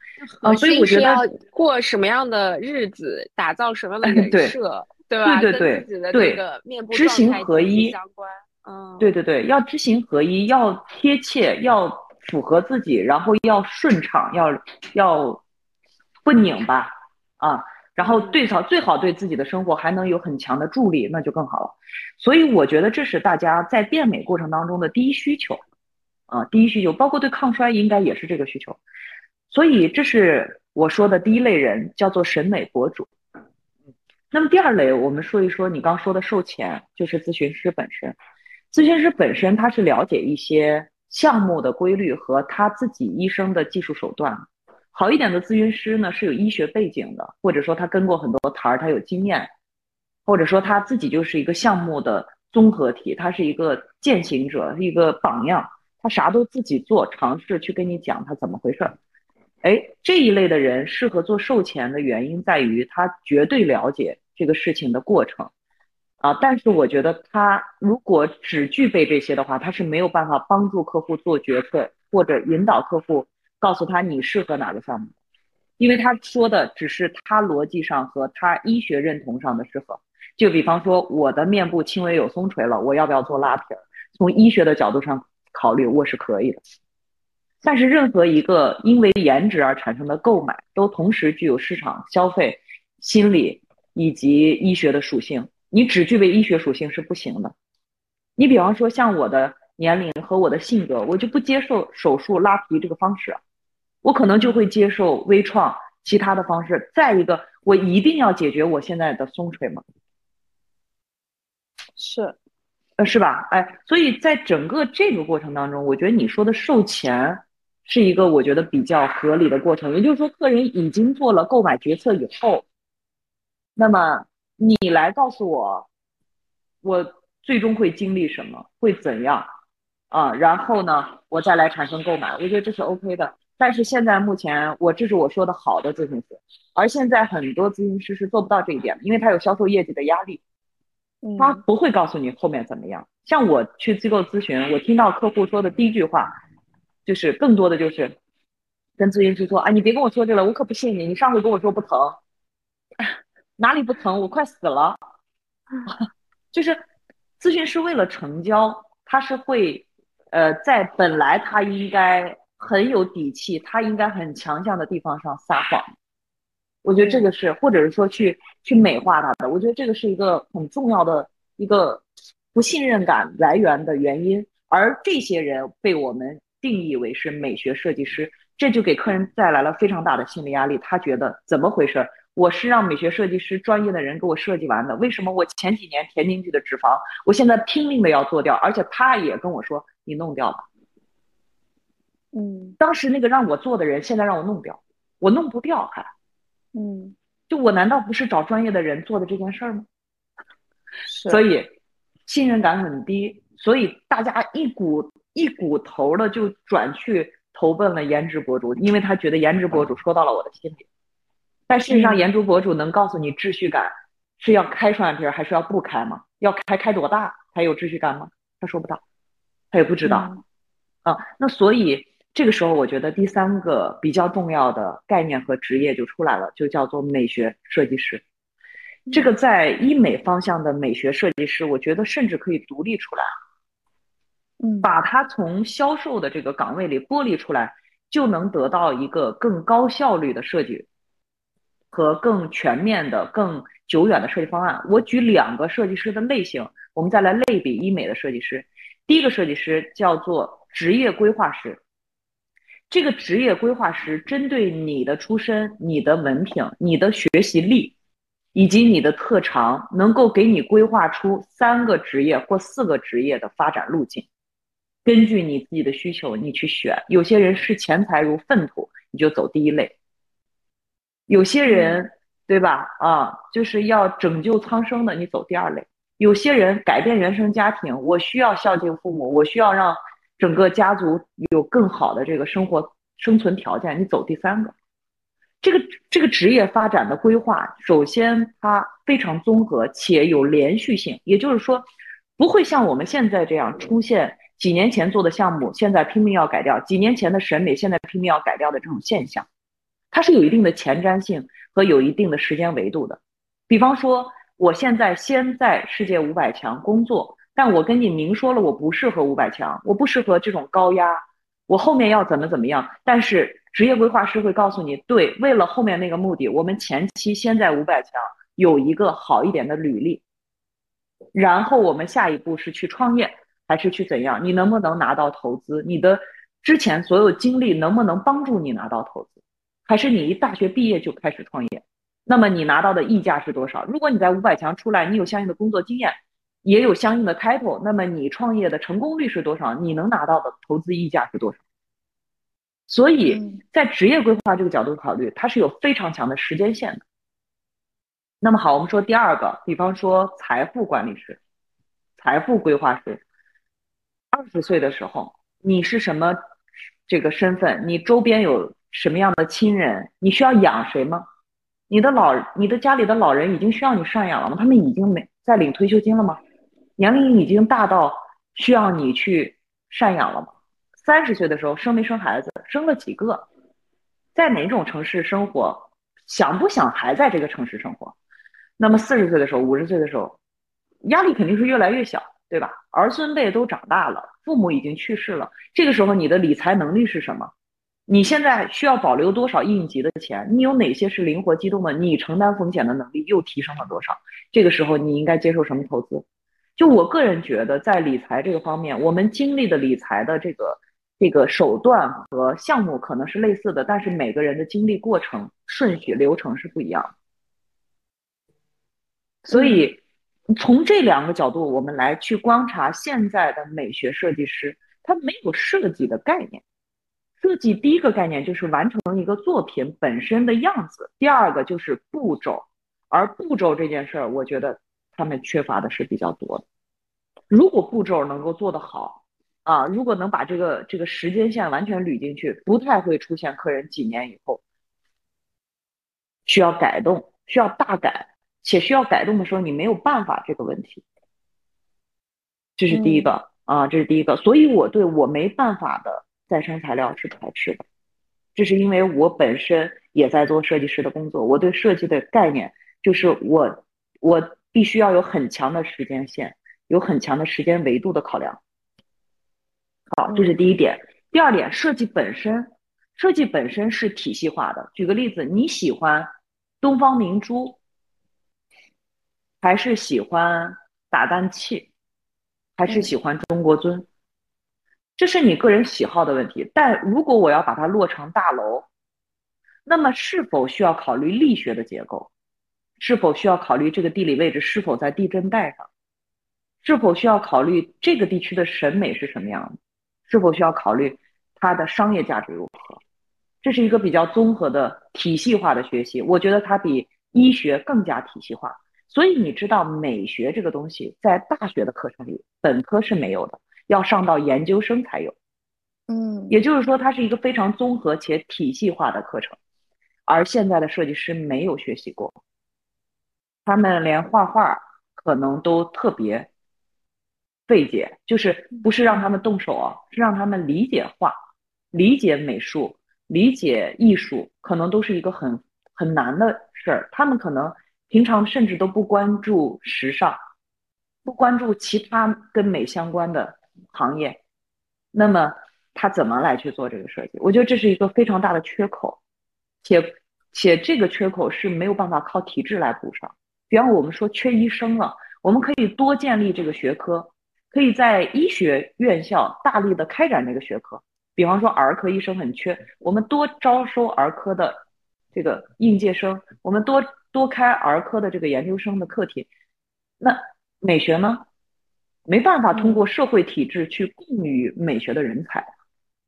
啊，所以我觉得过什么样的日子，打造什么样的人设，对吧？对对对对，知行合一相关。嗯，对对对，要知行合一，要贴切，要符合自己，然后要顺畅，要要不拧巴啊，然后对少最好对自己的生活还能有很强的助力，那就更好了。所以我觉得这是大家在变美过程当中的第一需求啊，第一需求，包括对抗衰应该也是这个需求。所以这是我说的第一类人，叫做审美博主。那么第二类，我们说一说你刚说的售前，就是咨询师本身。咨询师本身他是了解一些项目的规律和他自己医生的技术手段。好一点的咨询师呢是有医学背景的，或者说他跟过很多台儿，他有经验，或者说他自己就是一个项目的综合体，他是一个践行者，一个榜样，他啥都自己做，尝试去跟你讲他怎么回事儿。哎，这一类的人适合做售前的原因在于他绝对了解这个事情的过程，啊，但是我觉得他如果只具备这些的话，他是没有办法帮助客户做决策或者引导客户告诉他你适合哪个项目，因为他说的只是他逻辑上和他医学认同上的适合。就比方说我的面部轻微有松垂了，我要不要做拉皮？从医学的角度上考虑，我是可以的。但是任何一个因为颜值而产生的购买，都同时具有市场消费、心理以及医学的属性。你只具备医学属性是不行的。你比方说像我的年龄和我的性格，我就不接受手术拉皮这个方式，我可能就会接受微创其他的方式。再一个，我一定要解决我现在的松垂吗？是，呃，是吧？哎，所以在整个这个过程当中，我觉得你说的售前。是一个我觉得比较合理的过程，也就是说，客人已经做了购买决策以后，那么你来告诉我，我最终会经历什么，会怎样啊？然后呢，我再来产生购买，我觉得这是 OK 的。但是现在目前，我这是我说的好的咨询师，而现在很多咨询师是做不到这一点，因为他有销售业绩的压力，他不会告诉你后面怎么样。像我去机构咨询，我听到客户说的第一句话。就是更多的就是跟咨询师说，啊，你别跟我说这个，我可不信你。你上回跟我说不疼，哪里不疼？我快死了。就是咨询师为了成交，他是会呃在本来他应该很有底气，他应该很强项的地方上撒谎。我觉得这个是，或者是说去去美化他的。我觉得这个是一个很重要的一个不信任感来源的原因，而这些人被我们。定义为是美学设计师，这就给客人带来了非常大的心理压力。他觉得怎么回事？我是让美学设计师专业的人给我设计完的，为什么我前几年填进去的脂肪，我现在拼命的要做掉？而且他也跟我说你弄掉吧。嗯，当时那个让我做的人，现在让我弄掉，我弄不掉还。嗯，就我难道不是找专业的人做的这件事儿吗？是。所以信任感很低，所以大家一股。一股头的就转去投奔了颜值博主，因为他觉得颜值博主说到了我的心里。但事实上，颜值博主能告诉你秩序感是要开双眼皮还是要不开吗？要开开多大才有秩序感吗？他说不到，他也不知道。啊，那所以这个时候，我觉得第三个比较重要的概念和职业就出来了，就叫做美学设计师。这个在医美方向的美学设计师，我觉得甚至可以独立出来。把它从销售的这个岗位里剥离出来，就能得到一个更高效率的设计和更全面的、更久远的设计方案。我举两个设计师的类型，我们再来类比医美的设计师。第一个设计师叫做职业规划师，这个职业规划师针对你的出身、你的文凭、你的学习力以及你的特长，能够给你规划出三个职业或四个职业的发展路径。根据你自己的需求，你去选。有些人视钱财如粪土，你就走第一类。有些人，对吧？啊，就是要拯救苍生的，你走第二类。有些人改变原生家庭，我需要孝敬父母，我需要让整个家族有更好的这个生活生存条件，你走第三个。这个这个职业发展的规划，首先它非常综合且有连续性，也就是说，不会像我们现在这样出现几年前做的项目，现在拼命要改掉；几年前的审美，现在拼命要改掉的这种现象。它是有一定的前瞻性和有一定的时间维度的。比方说，我现在先在世界五百强工作，但我跟你明说了，我不适合五百强，我不适合这种高压，我后面要怎么怎么样。但是职业规划师会告诉你，对，为了后面那个目的，我们前期先在五百强有一个好一点的履历，然后我们下一步是去创业还是去怎样？你能不能拿到投资？你的之前所有经历能不能帮助你拿到投资？还是你一大学毕业就开始创业，那么你拿到的溢价是多少？如果你在五百强出来，你有相应的工作经验，也有相应的 title，那么你创业的成功率是多少？你能拿到的投资溢价是多少？所以在职业规划这个角度考虑，它是有非常强的时间线的。那么好，我们说第二个，比方说财富管理师、财富规划师，二十岁的时候，你是什么这个身份？你周边有？什么样的亲人？你需要养谁吗？你的老，你的家里的老人已经需要你赡养了吗？他们已经没在领退休金了吗？年龄已经大到需要你去赡养了吗？三十岁的时候生没生孩子？生了几个？在哪种城市生活？想不想还在这个城市生活？那么四十岁的时候，五十岁的时候，压力肯定是越来越小，对吧？儿孙辈都长大了，父母已经去世了，这个时候你的理财能力是什么？你现在需要保留多少应急的钱？你有哪些是灵活机动的？你承担风险的能力又提升了多少？这个时候你应该接受什么投资？就我个人觉得，在理财这个方面，我们经历的理财的这个这个手段和项目可能是类似的，但是每个人的经历过程顺序流程是不一样。所以从这两个角度，我们来去观察现在的美学设计师，他没有设计的概念。设计第一个概念就是完成一个作品本身的样子，第二个就是步骤，而步骤这件事儿，我觉得他们缺乏的是比较多的。如果步骤能够做得好，啊，如果能把这个这个时间线完全捋进去，不太会出现客人几年以后需要改动、需要大改，且需要改动的时候你没有办法这个问题。这是第一个啊，这是第一个，所以我对我没办法的。再生材料是排斥的，这是因为我本身也在做设计师的工作，我对设计的概念就是我我必须要有很强的时间线，有很强的时间维度的考量。好，这是第一点。第二点，设计本身，设计本身是体系化的。举个例子，你喜欢东方明珠，还是喜欢打蛋器，还是喜欢中国尊？这是你个人喜好的问题，但如果我要把它落成大楼，那么是否需要考虑力学的结构？是否需要考虑这个地理位置是否在地震带上？是否需要考虑这个地区的审美是什么样的？是否需要考虑它的商业价值如何？这是一个比较综合的体系化的学习，我觉得它比医学更加体系化。所以你知道，美学这个东西在大学的课程里，本科是没有的。要上到研究生才有，嗯，也就是说，它是一个非常综合且体系化的课程，而现在的设计师没有学习过，他们连画画可能都特别费解，就是不是让他们动手啊，是让他们理解画、理解美术、理解艺术，可能都是一个很很难的事儿。他们可能平常甚至都不关注时尚，不关注其他跟美相关的。行业，那么他怎么来去做这个设计？我觉得这是一个非常大的缺口，且且这个缺口是没有办法靠体制来补上。比方我们说缺医生了，我们可以多建立这个学科，可以在医学院校大力的开展这个学科。比方说儿科医生很缺，我们多招收儿科的这个应届生，我们多多开儿科的这个研究生的课题。那美学呢？没办法通过社会体制去供予美学的人才，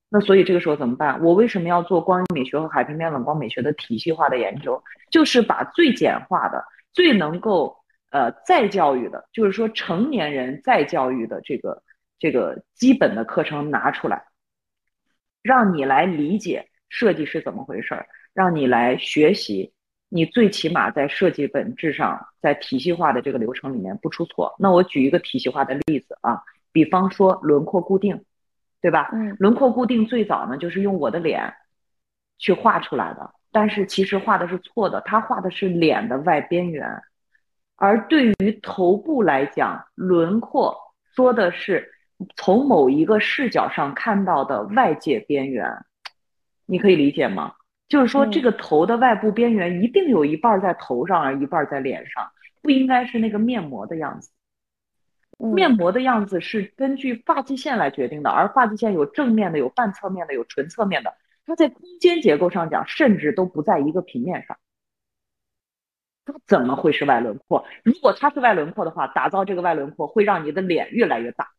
那所以这个时候怎么办？我为什么要做光影美学和海平面冷光美学的体系化的研究？就是把最简化的、最能够呃再教育的，就是说成年人再教育的这个这个基本的课程拿出来，让你来理解设计是怎么回事儿，让你来学习，你最起码在设计本质上，在体系化的这个流程里面不出错。那我举一个体系化的例子啊，比方说轮廓固定。对吧？嗯，轮廓固定最早呢，就是用我的脸去画出来的，但是其实画的是错的，他画的是脸的外边缘，而对于头部来讲，轮廓说的是从某一个视角上看到的外界边缘，你可以理解吗？就是说这个头的外部边缘一定有一半在头上，而一半在脸上，不应该是那个面膜的样子。面膜的样子是根据发际线来决定的，而发际线有正面的，有半侧面的，有纯侧面的。它在空间结构上讲，甚至都不在一个平面上。它怎么会是外轮廓？如果它是外轮廓的话，打造这个外轮廓会让你的脸越来越大。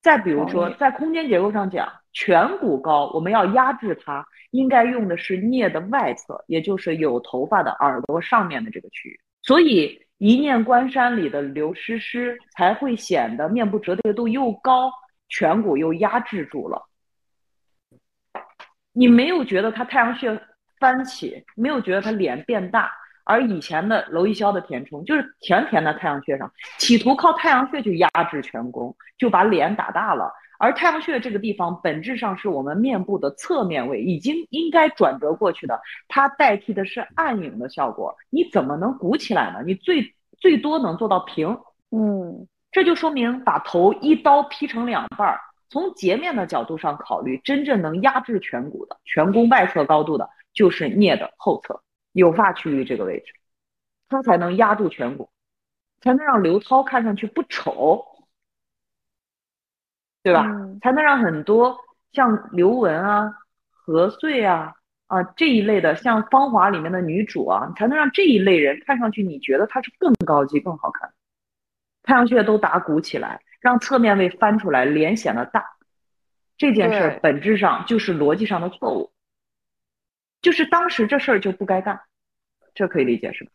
再比如说，在空间结构上讲，颧骨高，我们要压制它，应该用的是颞的外侧，也就是有头发的耳朵上面的这个区域。所以。一念关山里的刘诗诗才会显得面部折叠度又高，颧骨又压制住了。你没有觉得他太阳穴翻起，没有觉得他脸变大，而以前的娄艺潇的填充就是甜甜的太阳穴上，企图靠太阳穴去压制颧弓，就把脸打大了。而太阳穴这个地方本质上是我们面部的侧面位，已经应该转折过去的，它代替的是暗影的效果。你怎么能鼓起来呢？你最最多能做到平，嗯，这就说明把头一刀劈成两半儿。从截面的角度上考虑，真正能压制颧骨的、颧弓外侧高度的，就是颞的后侧有发区域这个位置，它才能压住颧骨，才能让刘涛看上去不丑。对吧？才能让很多像刘雯啊、何穗啊啊这一类的，像《芳华》里面的女主啊，才能让这一类人看上去你觉得她是更高级、更好看。太阳穴都打鼓起来，让侧面位翻出来，脸显得大。这件事本质上就是逻辑上的错误，就是当时这事儿就不该干，这可以理解是吧？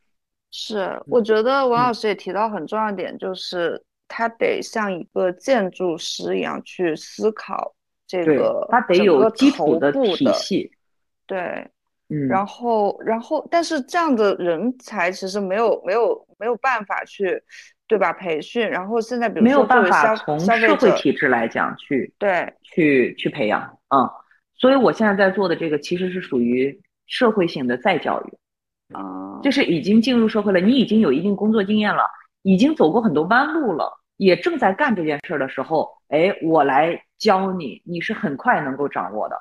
是，我觉得王老师也提到很重要一点，就是。他得像一个建筑师一样去思考这个，他得有基础的体系，对，嗯，然后，然后，但是这样的人才其实没有没有没有办法去，对吧？培训，然后现在比如说没有办法从社会体制来讲去对去去培养，嗯，所以我现在在做的这个其实是属于社会性的再教育，啊，就是已经进入社会了，你已经有一定工作经验了。已经走过很多弯路了，也正在干这件事的时候，哎，我来教你，你是很快能够掌握的，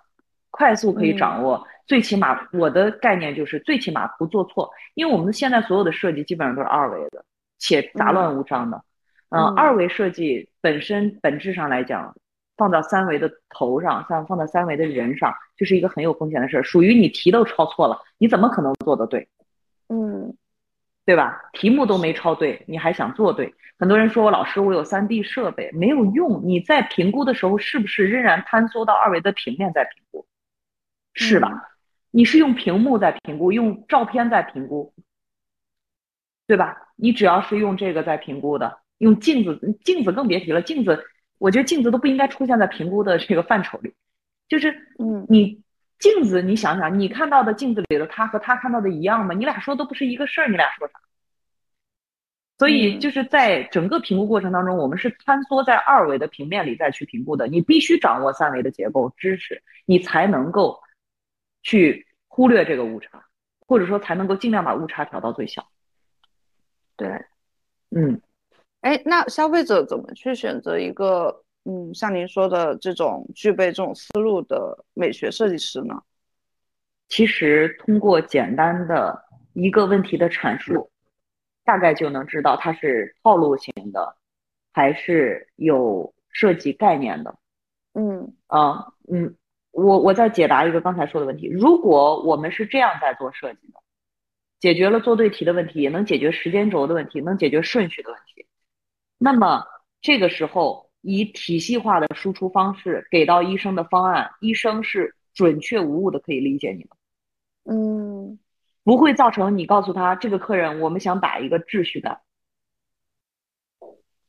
快速可以掌握。最起码我的概念就是最起码不做错，因为我们现在所有的设计基本上都是二维的，且杂乱无章的。嗯，二维设计本身本质上来讲，放到三维的头上，像放到三维的人上，就是一个很有风险的事儿。属于你题都抄错了，你怎么可能做得对？嗯。对吧？题目都没抄对，你还想做对？很多人说我老师，我有三 D 设备没有用。你在评估的时候，是不是仍然坍缩到二维的平面在评估？是吧？你是用屏幕在评估，用照片在评估，对吧？你只要是用这个在评估的，用镜子，镜子更别提了。镜子，我觉得镜子都不应该出现在评估的这个范畴里。就是，嗯，你。镜子，你想想，你看到的镜子里的他和他看到的一样吗？你俩说都不是一个事儿，你俩说啥？所以就是在整个评估过程当中，我们是穿梭在二维的平面里再去评估的。你必须掌握三维的结构知识，你才能够去忽略这个误差，或者说才能够尽量把误差调到最小。对，嗯，哎，那消费者怎么去选择一个？嗯，像您说的这种具备这种思路的美学设计师呢，其实通过简单的一个问题的阐述，大概就能知道它是套路型的，还是有设计概念的。嗯。啊嗯，我我再解答一个刚才说的问题：如果我们是这样在做设计的，解决了做对题的问题，也能解决时间轴的问题，能解决顺序的问题，那么这个时候。以体系化的输出方式给到医生的方案，医生是准确无误的可以理解你的，嗯，不会造成你告诉他这个客人我们想打一个秩序的，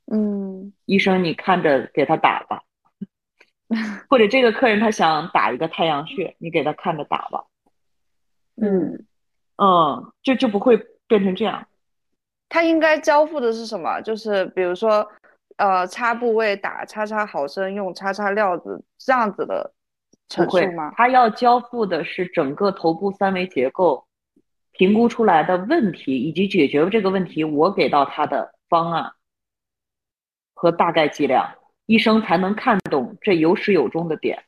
嗯，医生你看着给他打吧，或者这个客人他想打一个太阳穴，你给他看着打吧，嗯嗯，就就不会变成这样。他应该交付的是什么？就是比如说，呃，擦部位打叉叉毫升，用叉叉料子这样子的陈述吗？他要交付的是整个头部三维结构评估出来的问题，以及解决这个问题，我给到他的方案和大概剂量，医生才能看懂这有始有终的点。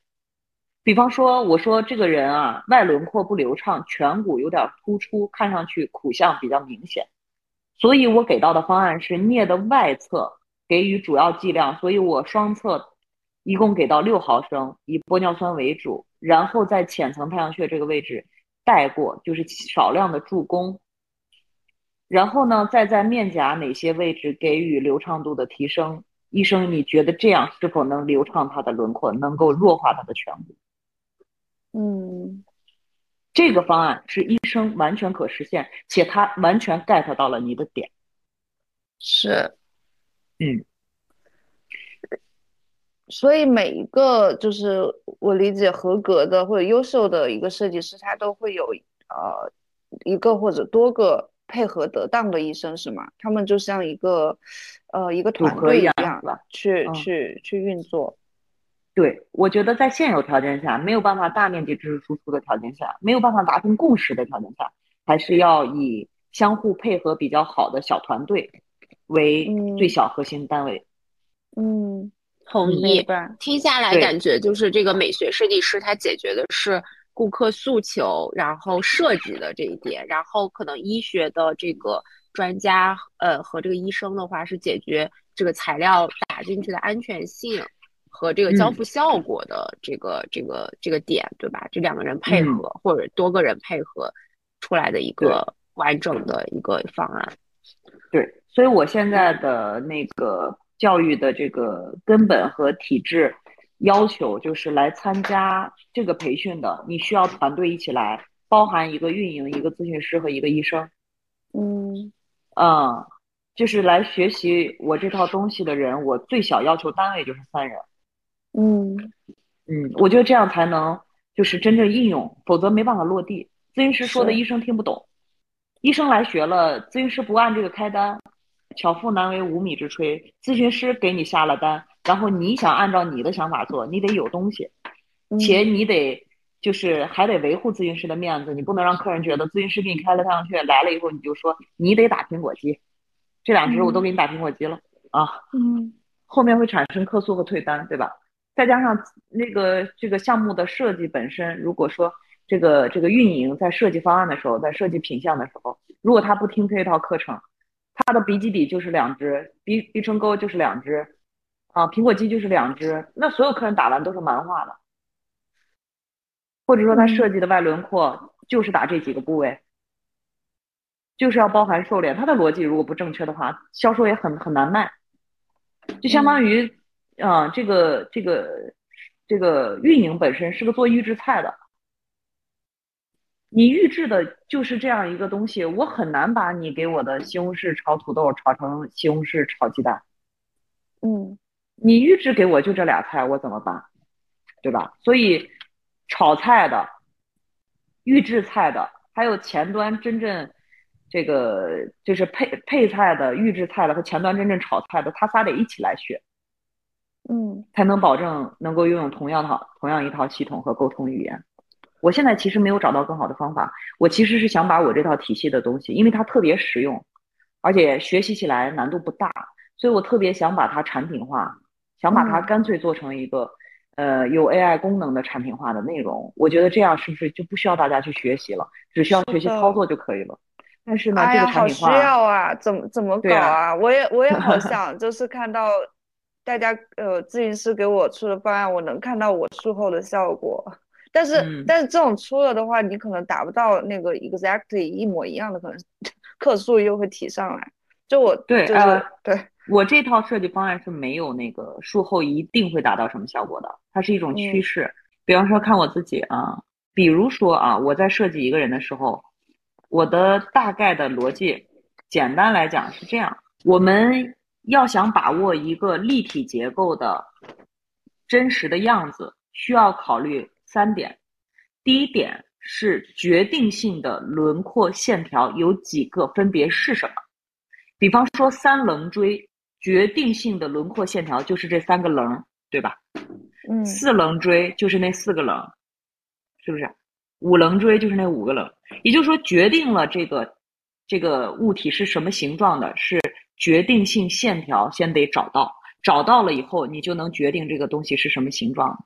比方说，我说这个人啊，外轮廓不流畅，颧骨有点突出，看上去苦相比较明显。所以我给到的方案是颞的外侧给予主要剂量，所以我双侧一共给到六毫升，以玻尿酸为主，然后在浅层太阳穴这个位置带过，就是少量的助攻。然后呢，再在面颊哪些位置给予流畅度的提升？医生，你觉得这样是否能流畅他的轮廓，能够弱化他的颧骨？嗯。这个方案是医生完全可实现，且他完全 get 到了你的点。是，嗯，所以每一个就是我理解合格的或者优秀的一个设计师，他都会有呃一个或者多个配合得当的医生，是吗？他们就像一个呃一个团队一样，去去去运作。对，我觉得在现有条件下，没有办法大面积知识输出的条件下，没有办法达成共识的条件下，还是要以相互配合比较好的小团队为最小核心单位。嗯，同意。听下来感觉就是这个美学设计师他解决的是顾客诉求，然后设计的这一点，然后可能医学的这个专家呃和这个医生的话是解决这个材料打进去的安全性。和这个交付效果的这个这个这个点，对吧？这两个人配合或者多个人配合出来的一个完整的一个方案。对，所以我现在的那个教育的这个根本和体制要求，就是来参加这个培训的，你需要团队一起来，包含一个运营、一个咨询师和一个医生。嗯嗯，就是来学习我这套东西的人，我最小要求单位就是三人。嗯。嗯，我觉得这样才能就是真正应用，否则没办法落地。咨询师说的医生听不懂，医生来学了，咨询师不按这个开单，巧妇难为无米之炊。咨询师给你下了单，然后你想按照你的想法做，你得有东西，且你得就是还得维护咨询师的面子，你不能让客人觉得咨询师给你开了太阳穴来了以后你就说你得打苹果肌，这两只我都给你打苹果肌了啊，嗯，后面会产生客诉和退单，对吧？再加上那个这个项目的设计本身，如果说这个这个运营在设计方案的时候，在设计品相的时候，如果他不听这套课程，他的鼻基底就是两只，鼻鼻唇沟就是两只，啊，苹果肌就是两只，那所有客人打完都是蛮化的，或者说他设计的外轮廓就是打这几个部位，就是要包含瘦脸，他的逻辑如果不正确的话，销售也很很难卖，就相当于。啊，这个这个这个运营本身是个做预制菜的，你预制的就是这样一个东西，我很难把你给我的西红柿炒土豆炒成西红柿炒鸡蛋。嗯，你预制给我就这俩菜，我怎么办？对吧？所以炒菜的、预制菜的，还有前端真正这个就是配配菜的、预制菜的和前端真正炒菜的，他仨得一起来学。嗯，才能保证能够拥有同样套、同样一套系统和沟通语言。我现在其实没有找到更好的方法，我其实是想把我这套体系的东西，因为它特别实用，而且学习起来难度不大，所以我特别想把它产品化，想把它干脆做成一个呃有 AI 功能的产品化的内容。我觉得这样是不是就不需要大家去学习了，只需要学习操作就可以了？但是呢，这个产品化，好需要啊，怎么怎么搞啊？我也我也好 想，就是看到。大家呃，咨询师给我出的方案，我能看到我术后的效果，但是但是这种出了的话，你可能达不到那个 exactly 一模一样的，可能 克数又会提上来。就我对就是对，我这套设计方案是没有那个术后一定会达到什么效果的，它是一种趋势。比方说看我自己啊，比如说啊，我在设计一个人的时候，我的大概的逻辑，简单来讲是这样：我们要想把握一个立体结构的真实的样子，需要考虑三点。第一点是决定性的轮廓线条有几个，分别是什么？比方说三棱锥。决定性的轮廓线条就是这三个棱，对吧？嗯。四棱锥就是那四个棱，是不是？五棱锥就是那五个棱。也就是说，决定了这个这个物体是什么形状的，是决定性线条先得找到，找到了以后，你就能决定这个东西是什么形状。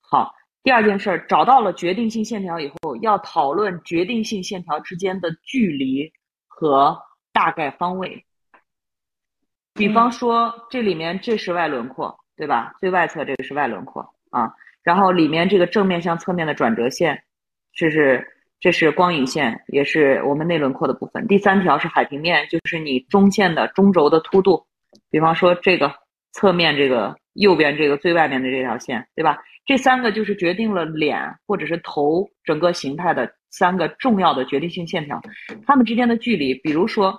好，第二件事儿，找到了决定性线条以后，要讨论决定性线条之间的距离和大概方位。比方说，这里面这是外轮廓，对吧？最外侧这个是外轮廓啊。然后里面这个正面向侧面的转折线，这是这是光影线，也是我们内轮廓的部分。第三条是海平面，就是你中线的中轴的凸度。比方说这个侧面这个右边这个最外面的这条线，对吧？这三个就是决定了脸或者是头整个形态的三个重要的决定性线条，它们之间的距离，比如说。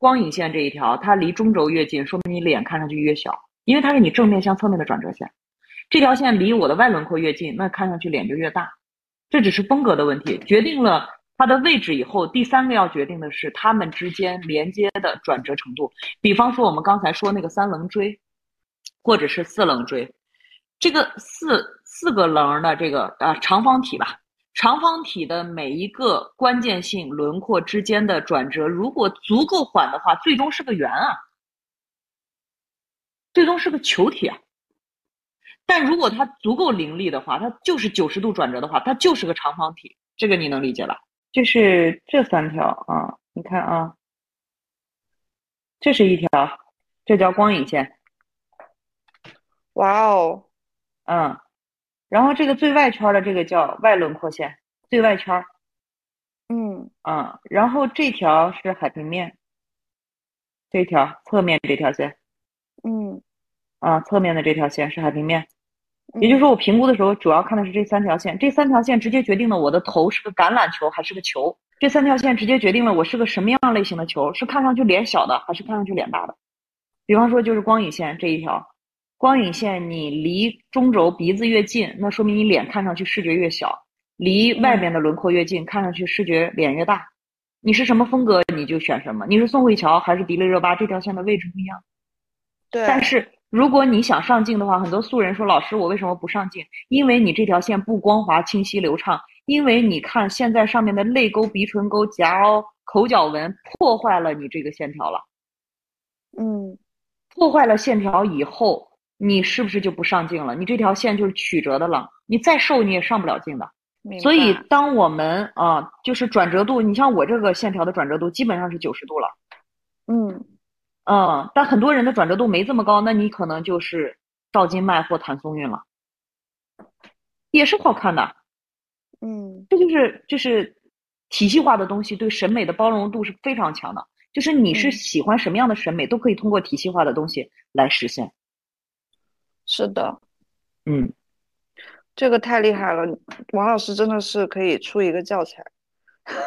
光影线这一条，它离中轴越近，说明你脸看上去越小，因为它是你正面向侧面的转折线。这条线离我的外轮廓越近，那看上去脸就越大。这只是风格的问题，决定了它的位置以后，第三个要决定的是它们之间连接的转折程度。比方说我们刚才说那个三棱锥，或者是四棱锥，这个四四个棱的这个呃长方体吧。长方体的每一个关键性轮廓之间的转折，如果足够缓的话，最终是个圆啊，最终是个球体啊。但如果它足够凌厉的话，它就是九十度转折的话，它就是个长方体。这个你能理解吧？就是这三条啊，你看啊，这是一条，这叫光影线。哇哦，嗯。然后这个最外圈的这个叫外轮廓线，最外圈嗯啊，然后这条是海平面，这条侧面这条线，嗯，啊，侧面的这条线是海平面，也就是说我评估的时候主要看的是这三条线，这三条线直接决定了我的头是个橄榄球还是个球，这三条线直接决定了我是个什么样类型的球，是看上去脸小的还是看上去脸大的，比方说就是光影线这一条。光影线，你离中轴鼻子越近，那说明你脸看上去视觉越小；离外面的轮廓越近，看上去视觉脸越大。你是什么风格，你就选什么。你是宋慧乔还是迪丽热巴，这条线的位置不一样。对。但是如果你想上镜的话，很多素人说：“老师，我为什么不上镜？”因为你这条线不光滑、清晰、流畅。因为你看现在上面的泪沟、鼻唇沟、颊凹、口角纹破坏了你这个线条了。嗯。破坏了线条以后。你是不是就不上镜了？你这条线就是曲折的了，你再瘦你也上不了镜的。所以，当我们啊，就是转折度，你像我这个线条的转折度基本上是九十度了。嗯嗯，但很多人的转折度没这么高，那你可能就是赵金麦或谭松韵了，也是好看的。嗯，这就是就是体系化的东西对审美的包容度是非常强的，就是你是喜欢什么样的审美，都可以通过体系化的东西来实现。是的，嗯，这个太厉害了，王老师真的是可以出一个教材，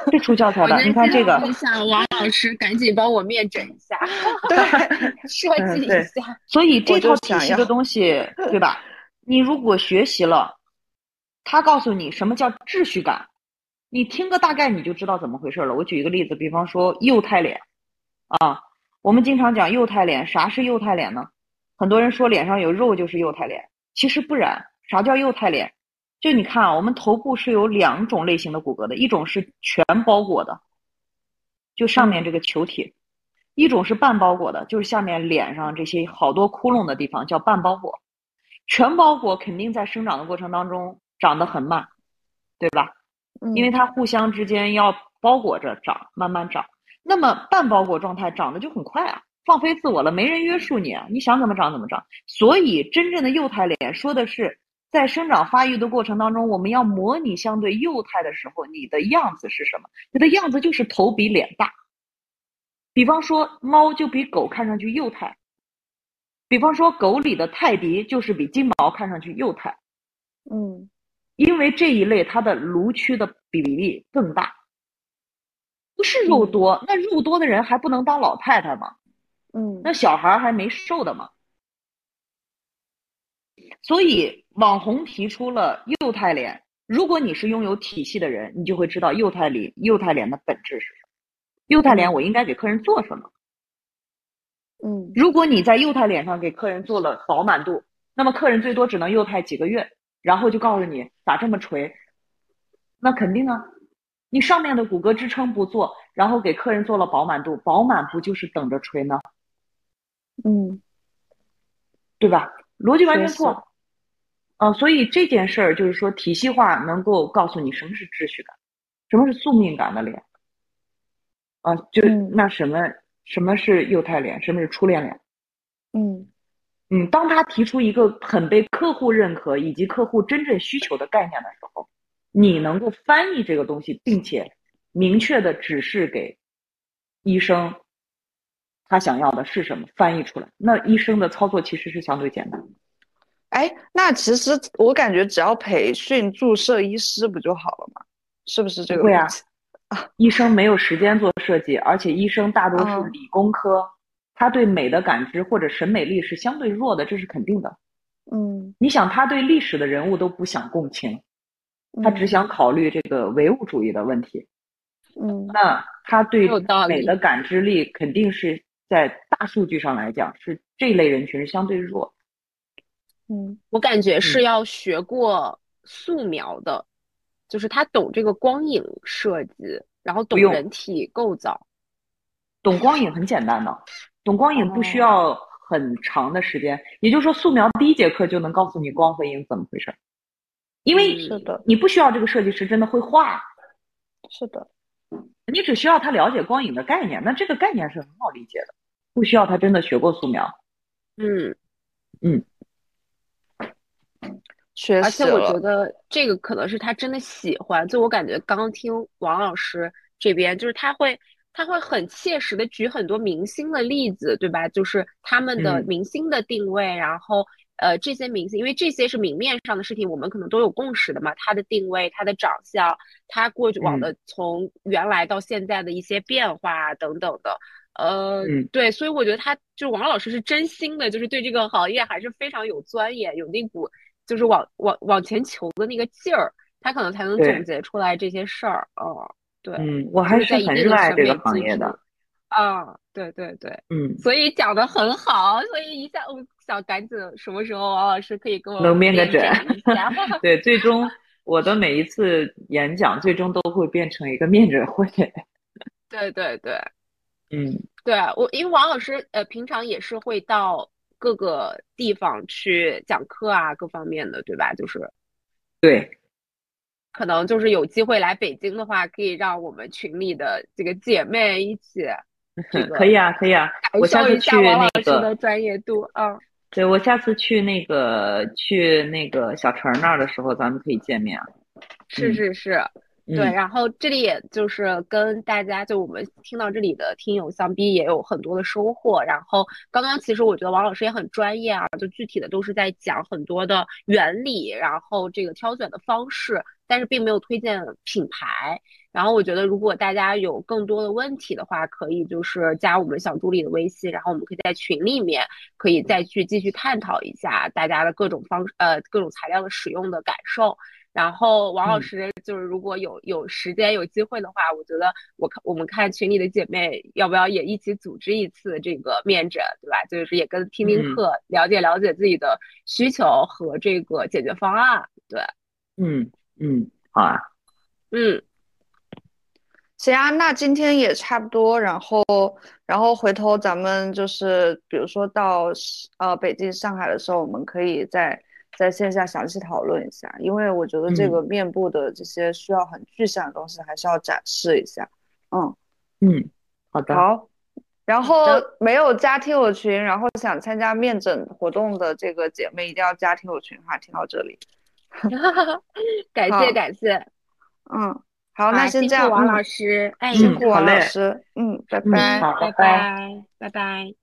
会出教材的。你看这个，想王老师赶紧帮我面诊一下，对，设计一下。所以这套体系的东西，对吧？你如果学习了，他告诉你什么叫秩序感，你听个大概你就知道怎么回事了。我举一个例子，比方说幼态脸，啊，我们经常讲幼态脸，啥是幼态脸呢？很多人说脸上有肉就是幼态脸，其实不然。啥叫幼态脸？就你看啊，我们头部是有两种类型的骨骼的，一种是全包裹的，就上面这个球体；一种是半包裹的，就是下面脸上这些好多窟窿的地方叫半包裹。全包裹肯定在生长的过程当中长得很慢，对吧？因为它互相之间要包裹着长，慢慢长。那么半包裹状态长得就很快啊。放飞自我了，没人约束你，啊你想怎么长怎么长。所以，真正的幼态脸说的是，在生长发育的过程当中，我们要模拟相对幼态的时候，你的样子是什么？你的样子就是头比脸大。比比方说猫就比狗看上去幼态，比方说狗里的泰迪就是比金毛看上去幼态，嗯，因为这一类它的颅区的比例更大，不是肉多，那肉多的人还不能当老太太吗？嗯，那小孩还没瘦的吗？所以网红提出了幼态脸。如果你是拥有体系的人，你就会知道幼态脸幼态脸的本质是什么。幼态脸我应该给客人做什么？嗯，如果你在幼态脸上给客人做了饱满度，那么客人最多只能幼态几个月，然后就告诉你咋这么垂？那肯定啊，你上面的骨骼支撑不做，然后给客人做了饱满度，饱满不就是等着垂呢？嗯，对吧？逻辑完全错。啊，所以这件事儿就是说，体系化能够告诉你什么是秩序感，什么是宿命感的脸。啊，就那什么什么是幼态脸，什么是初恋脸？嗯嗯，当他提出一个很被客户认可以及客户真正需求的概念的时候，你能够翻译这个东西，并且明确的指示给医生他想要的是什么，翻译出来，那医生的操作其实是相对简单。哎，那其实我感觉只要培训注射医师不就好了吗？是不是这个？对啊，医生没有时间做设计，而且医生大多是理工科，他对美的感知或者审美力是相对弱的，这是肯定的。嗯，你想，他对历史的人物都不想共情，他只想考虑这个唯物主义的问题。嗯，那他对美的感知力肯定是在大数据上来讲，是这类人群是相对弱。嗯，我感觉是要学过素描的，就是他懂这个光影设计，然后懂人体构造。懂光影很简单的，懂光影不需要很长的时间。也就是说，素描第一节课就能告诉你光和影怎么回事，因为是的，你不需要这个设计师真的会画。是的，你只需要他了解光影的概念，那这个概念是很好理解的，不需要他真的学过素描。嗯嗯。而且我觉得这个可能是他真的喜欢，就我感觉刚刚听王老师这边，就是他会他会很切实的举很多明星的例子，对吧？就是他们的明星的定位，然后呃这些明星，因为这些是明面上的事情，我们可能都有共识的嘛。他的定位，他的长相，他过往的从原来到现在的一些变化等等的，呃，对，所以我觉得他就王老师是真心的，就是对这个行业还是非常有钻研，有那股。就是往往往前求的那个劲儿，他可能才能总结出来这些事儿。哦，对，嗯，我还是很热爱这个行业的。啊，对对对，嗯，所以讲的很好，所以一下我想赶紧什么时候王老师可以跟我能面个诊 对，最终 我的每一次演讲最终都会变成一个面诊会。对对对，嗯，对我因为王老师呃平常也是会到。各个地方去讲课啊，各方面的，对吧？就是，对，可能就是有机会来北京的话，可以让我们群里的这个姐妹一起，可以啊，可以啊，我下次去那个专业度啊。对，我下次去那个去那个小陈那儿的时候，咱们可以见面。是是是。对，然后这里也就是跟大家，就我们听到这里的听友相比，也有很多的收获。然后刚刚其实我觉得王老师也很专业啊，就具体的都是在讲很多的原理，然后这个挑选的方式，但是并没有推荐品牌。然后我觉得如果大家有更多的问题的话，可以就是加我们小助理的微信，然后我们可以在群里面可以再去继续探讨一下大家的各种方呃各种材料的使用的感受。然后王老师就是如果有有时间有机会的话，我觉得我看我们看群里的姐妹要不要也一起组织一次这个面诊，对吧？就是也跟听听课，了解了解自己的需求和这个解决方案。对，嗯嗯，好啊，嗯，行啊，那今天也差不多，然后然后回头咱们就是比如说到呃北京、上海的时候，我们可以再。在线下详细讨论一下，因为我觉得这个面部的这些需要很具象的东西，还是要展示一下。嗯嗯，好的。好，然后没有加听友群，然后想参加面诊活动的这个姐妹一定要加听友群哈。听到这里，感谢感谢。嗯，好，那先这样，王老师，哎，辛苦王老师，嗯，拜拜，拜拜，拜拜。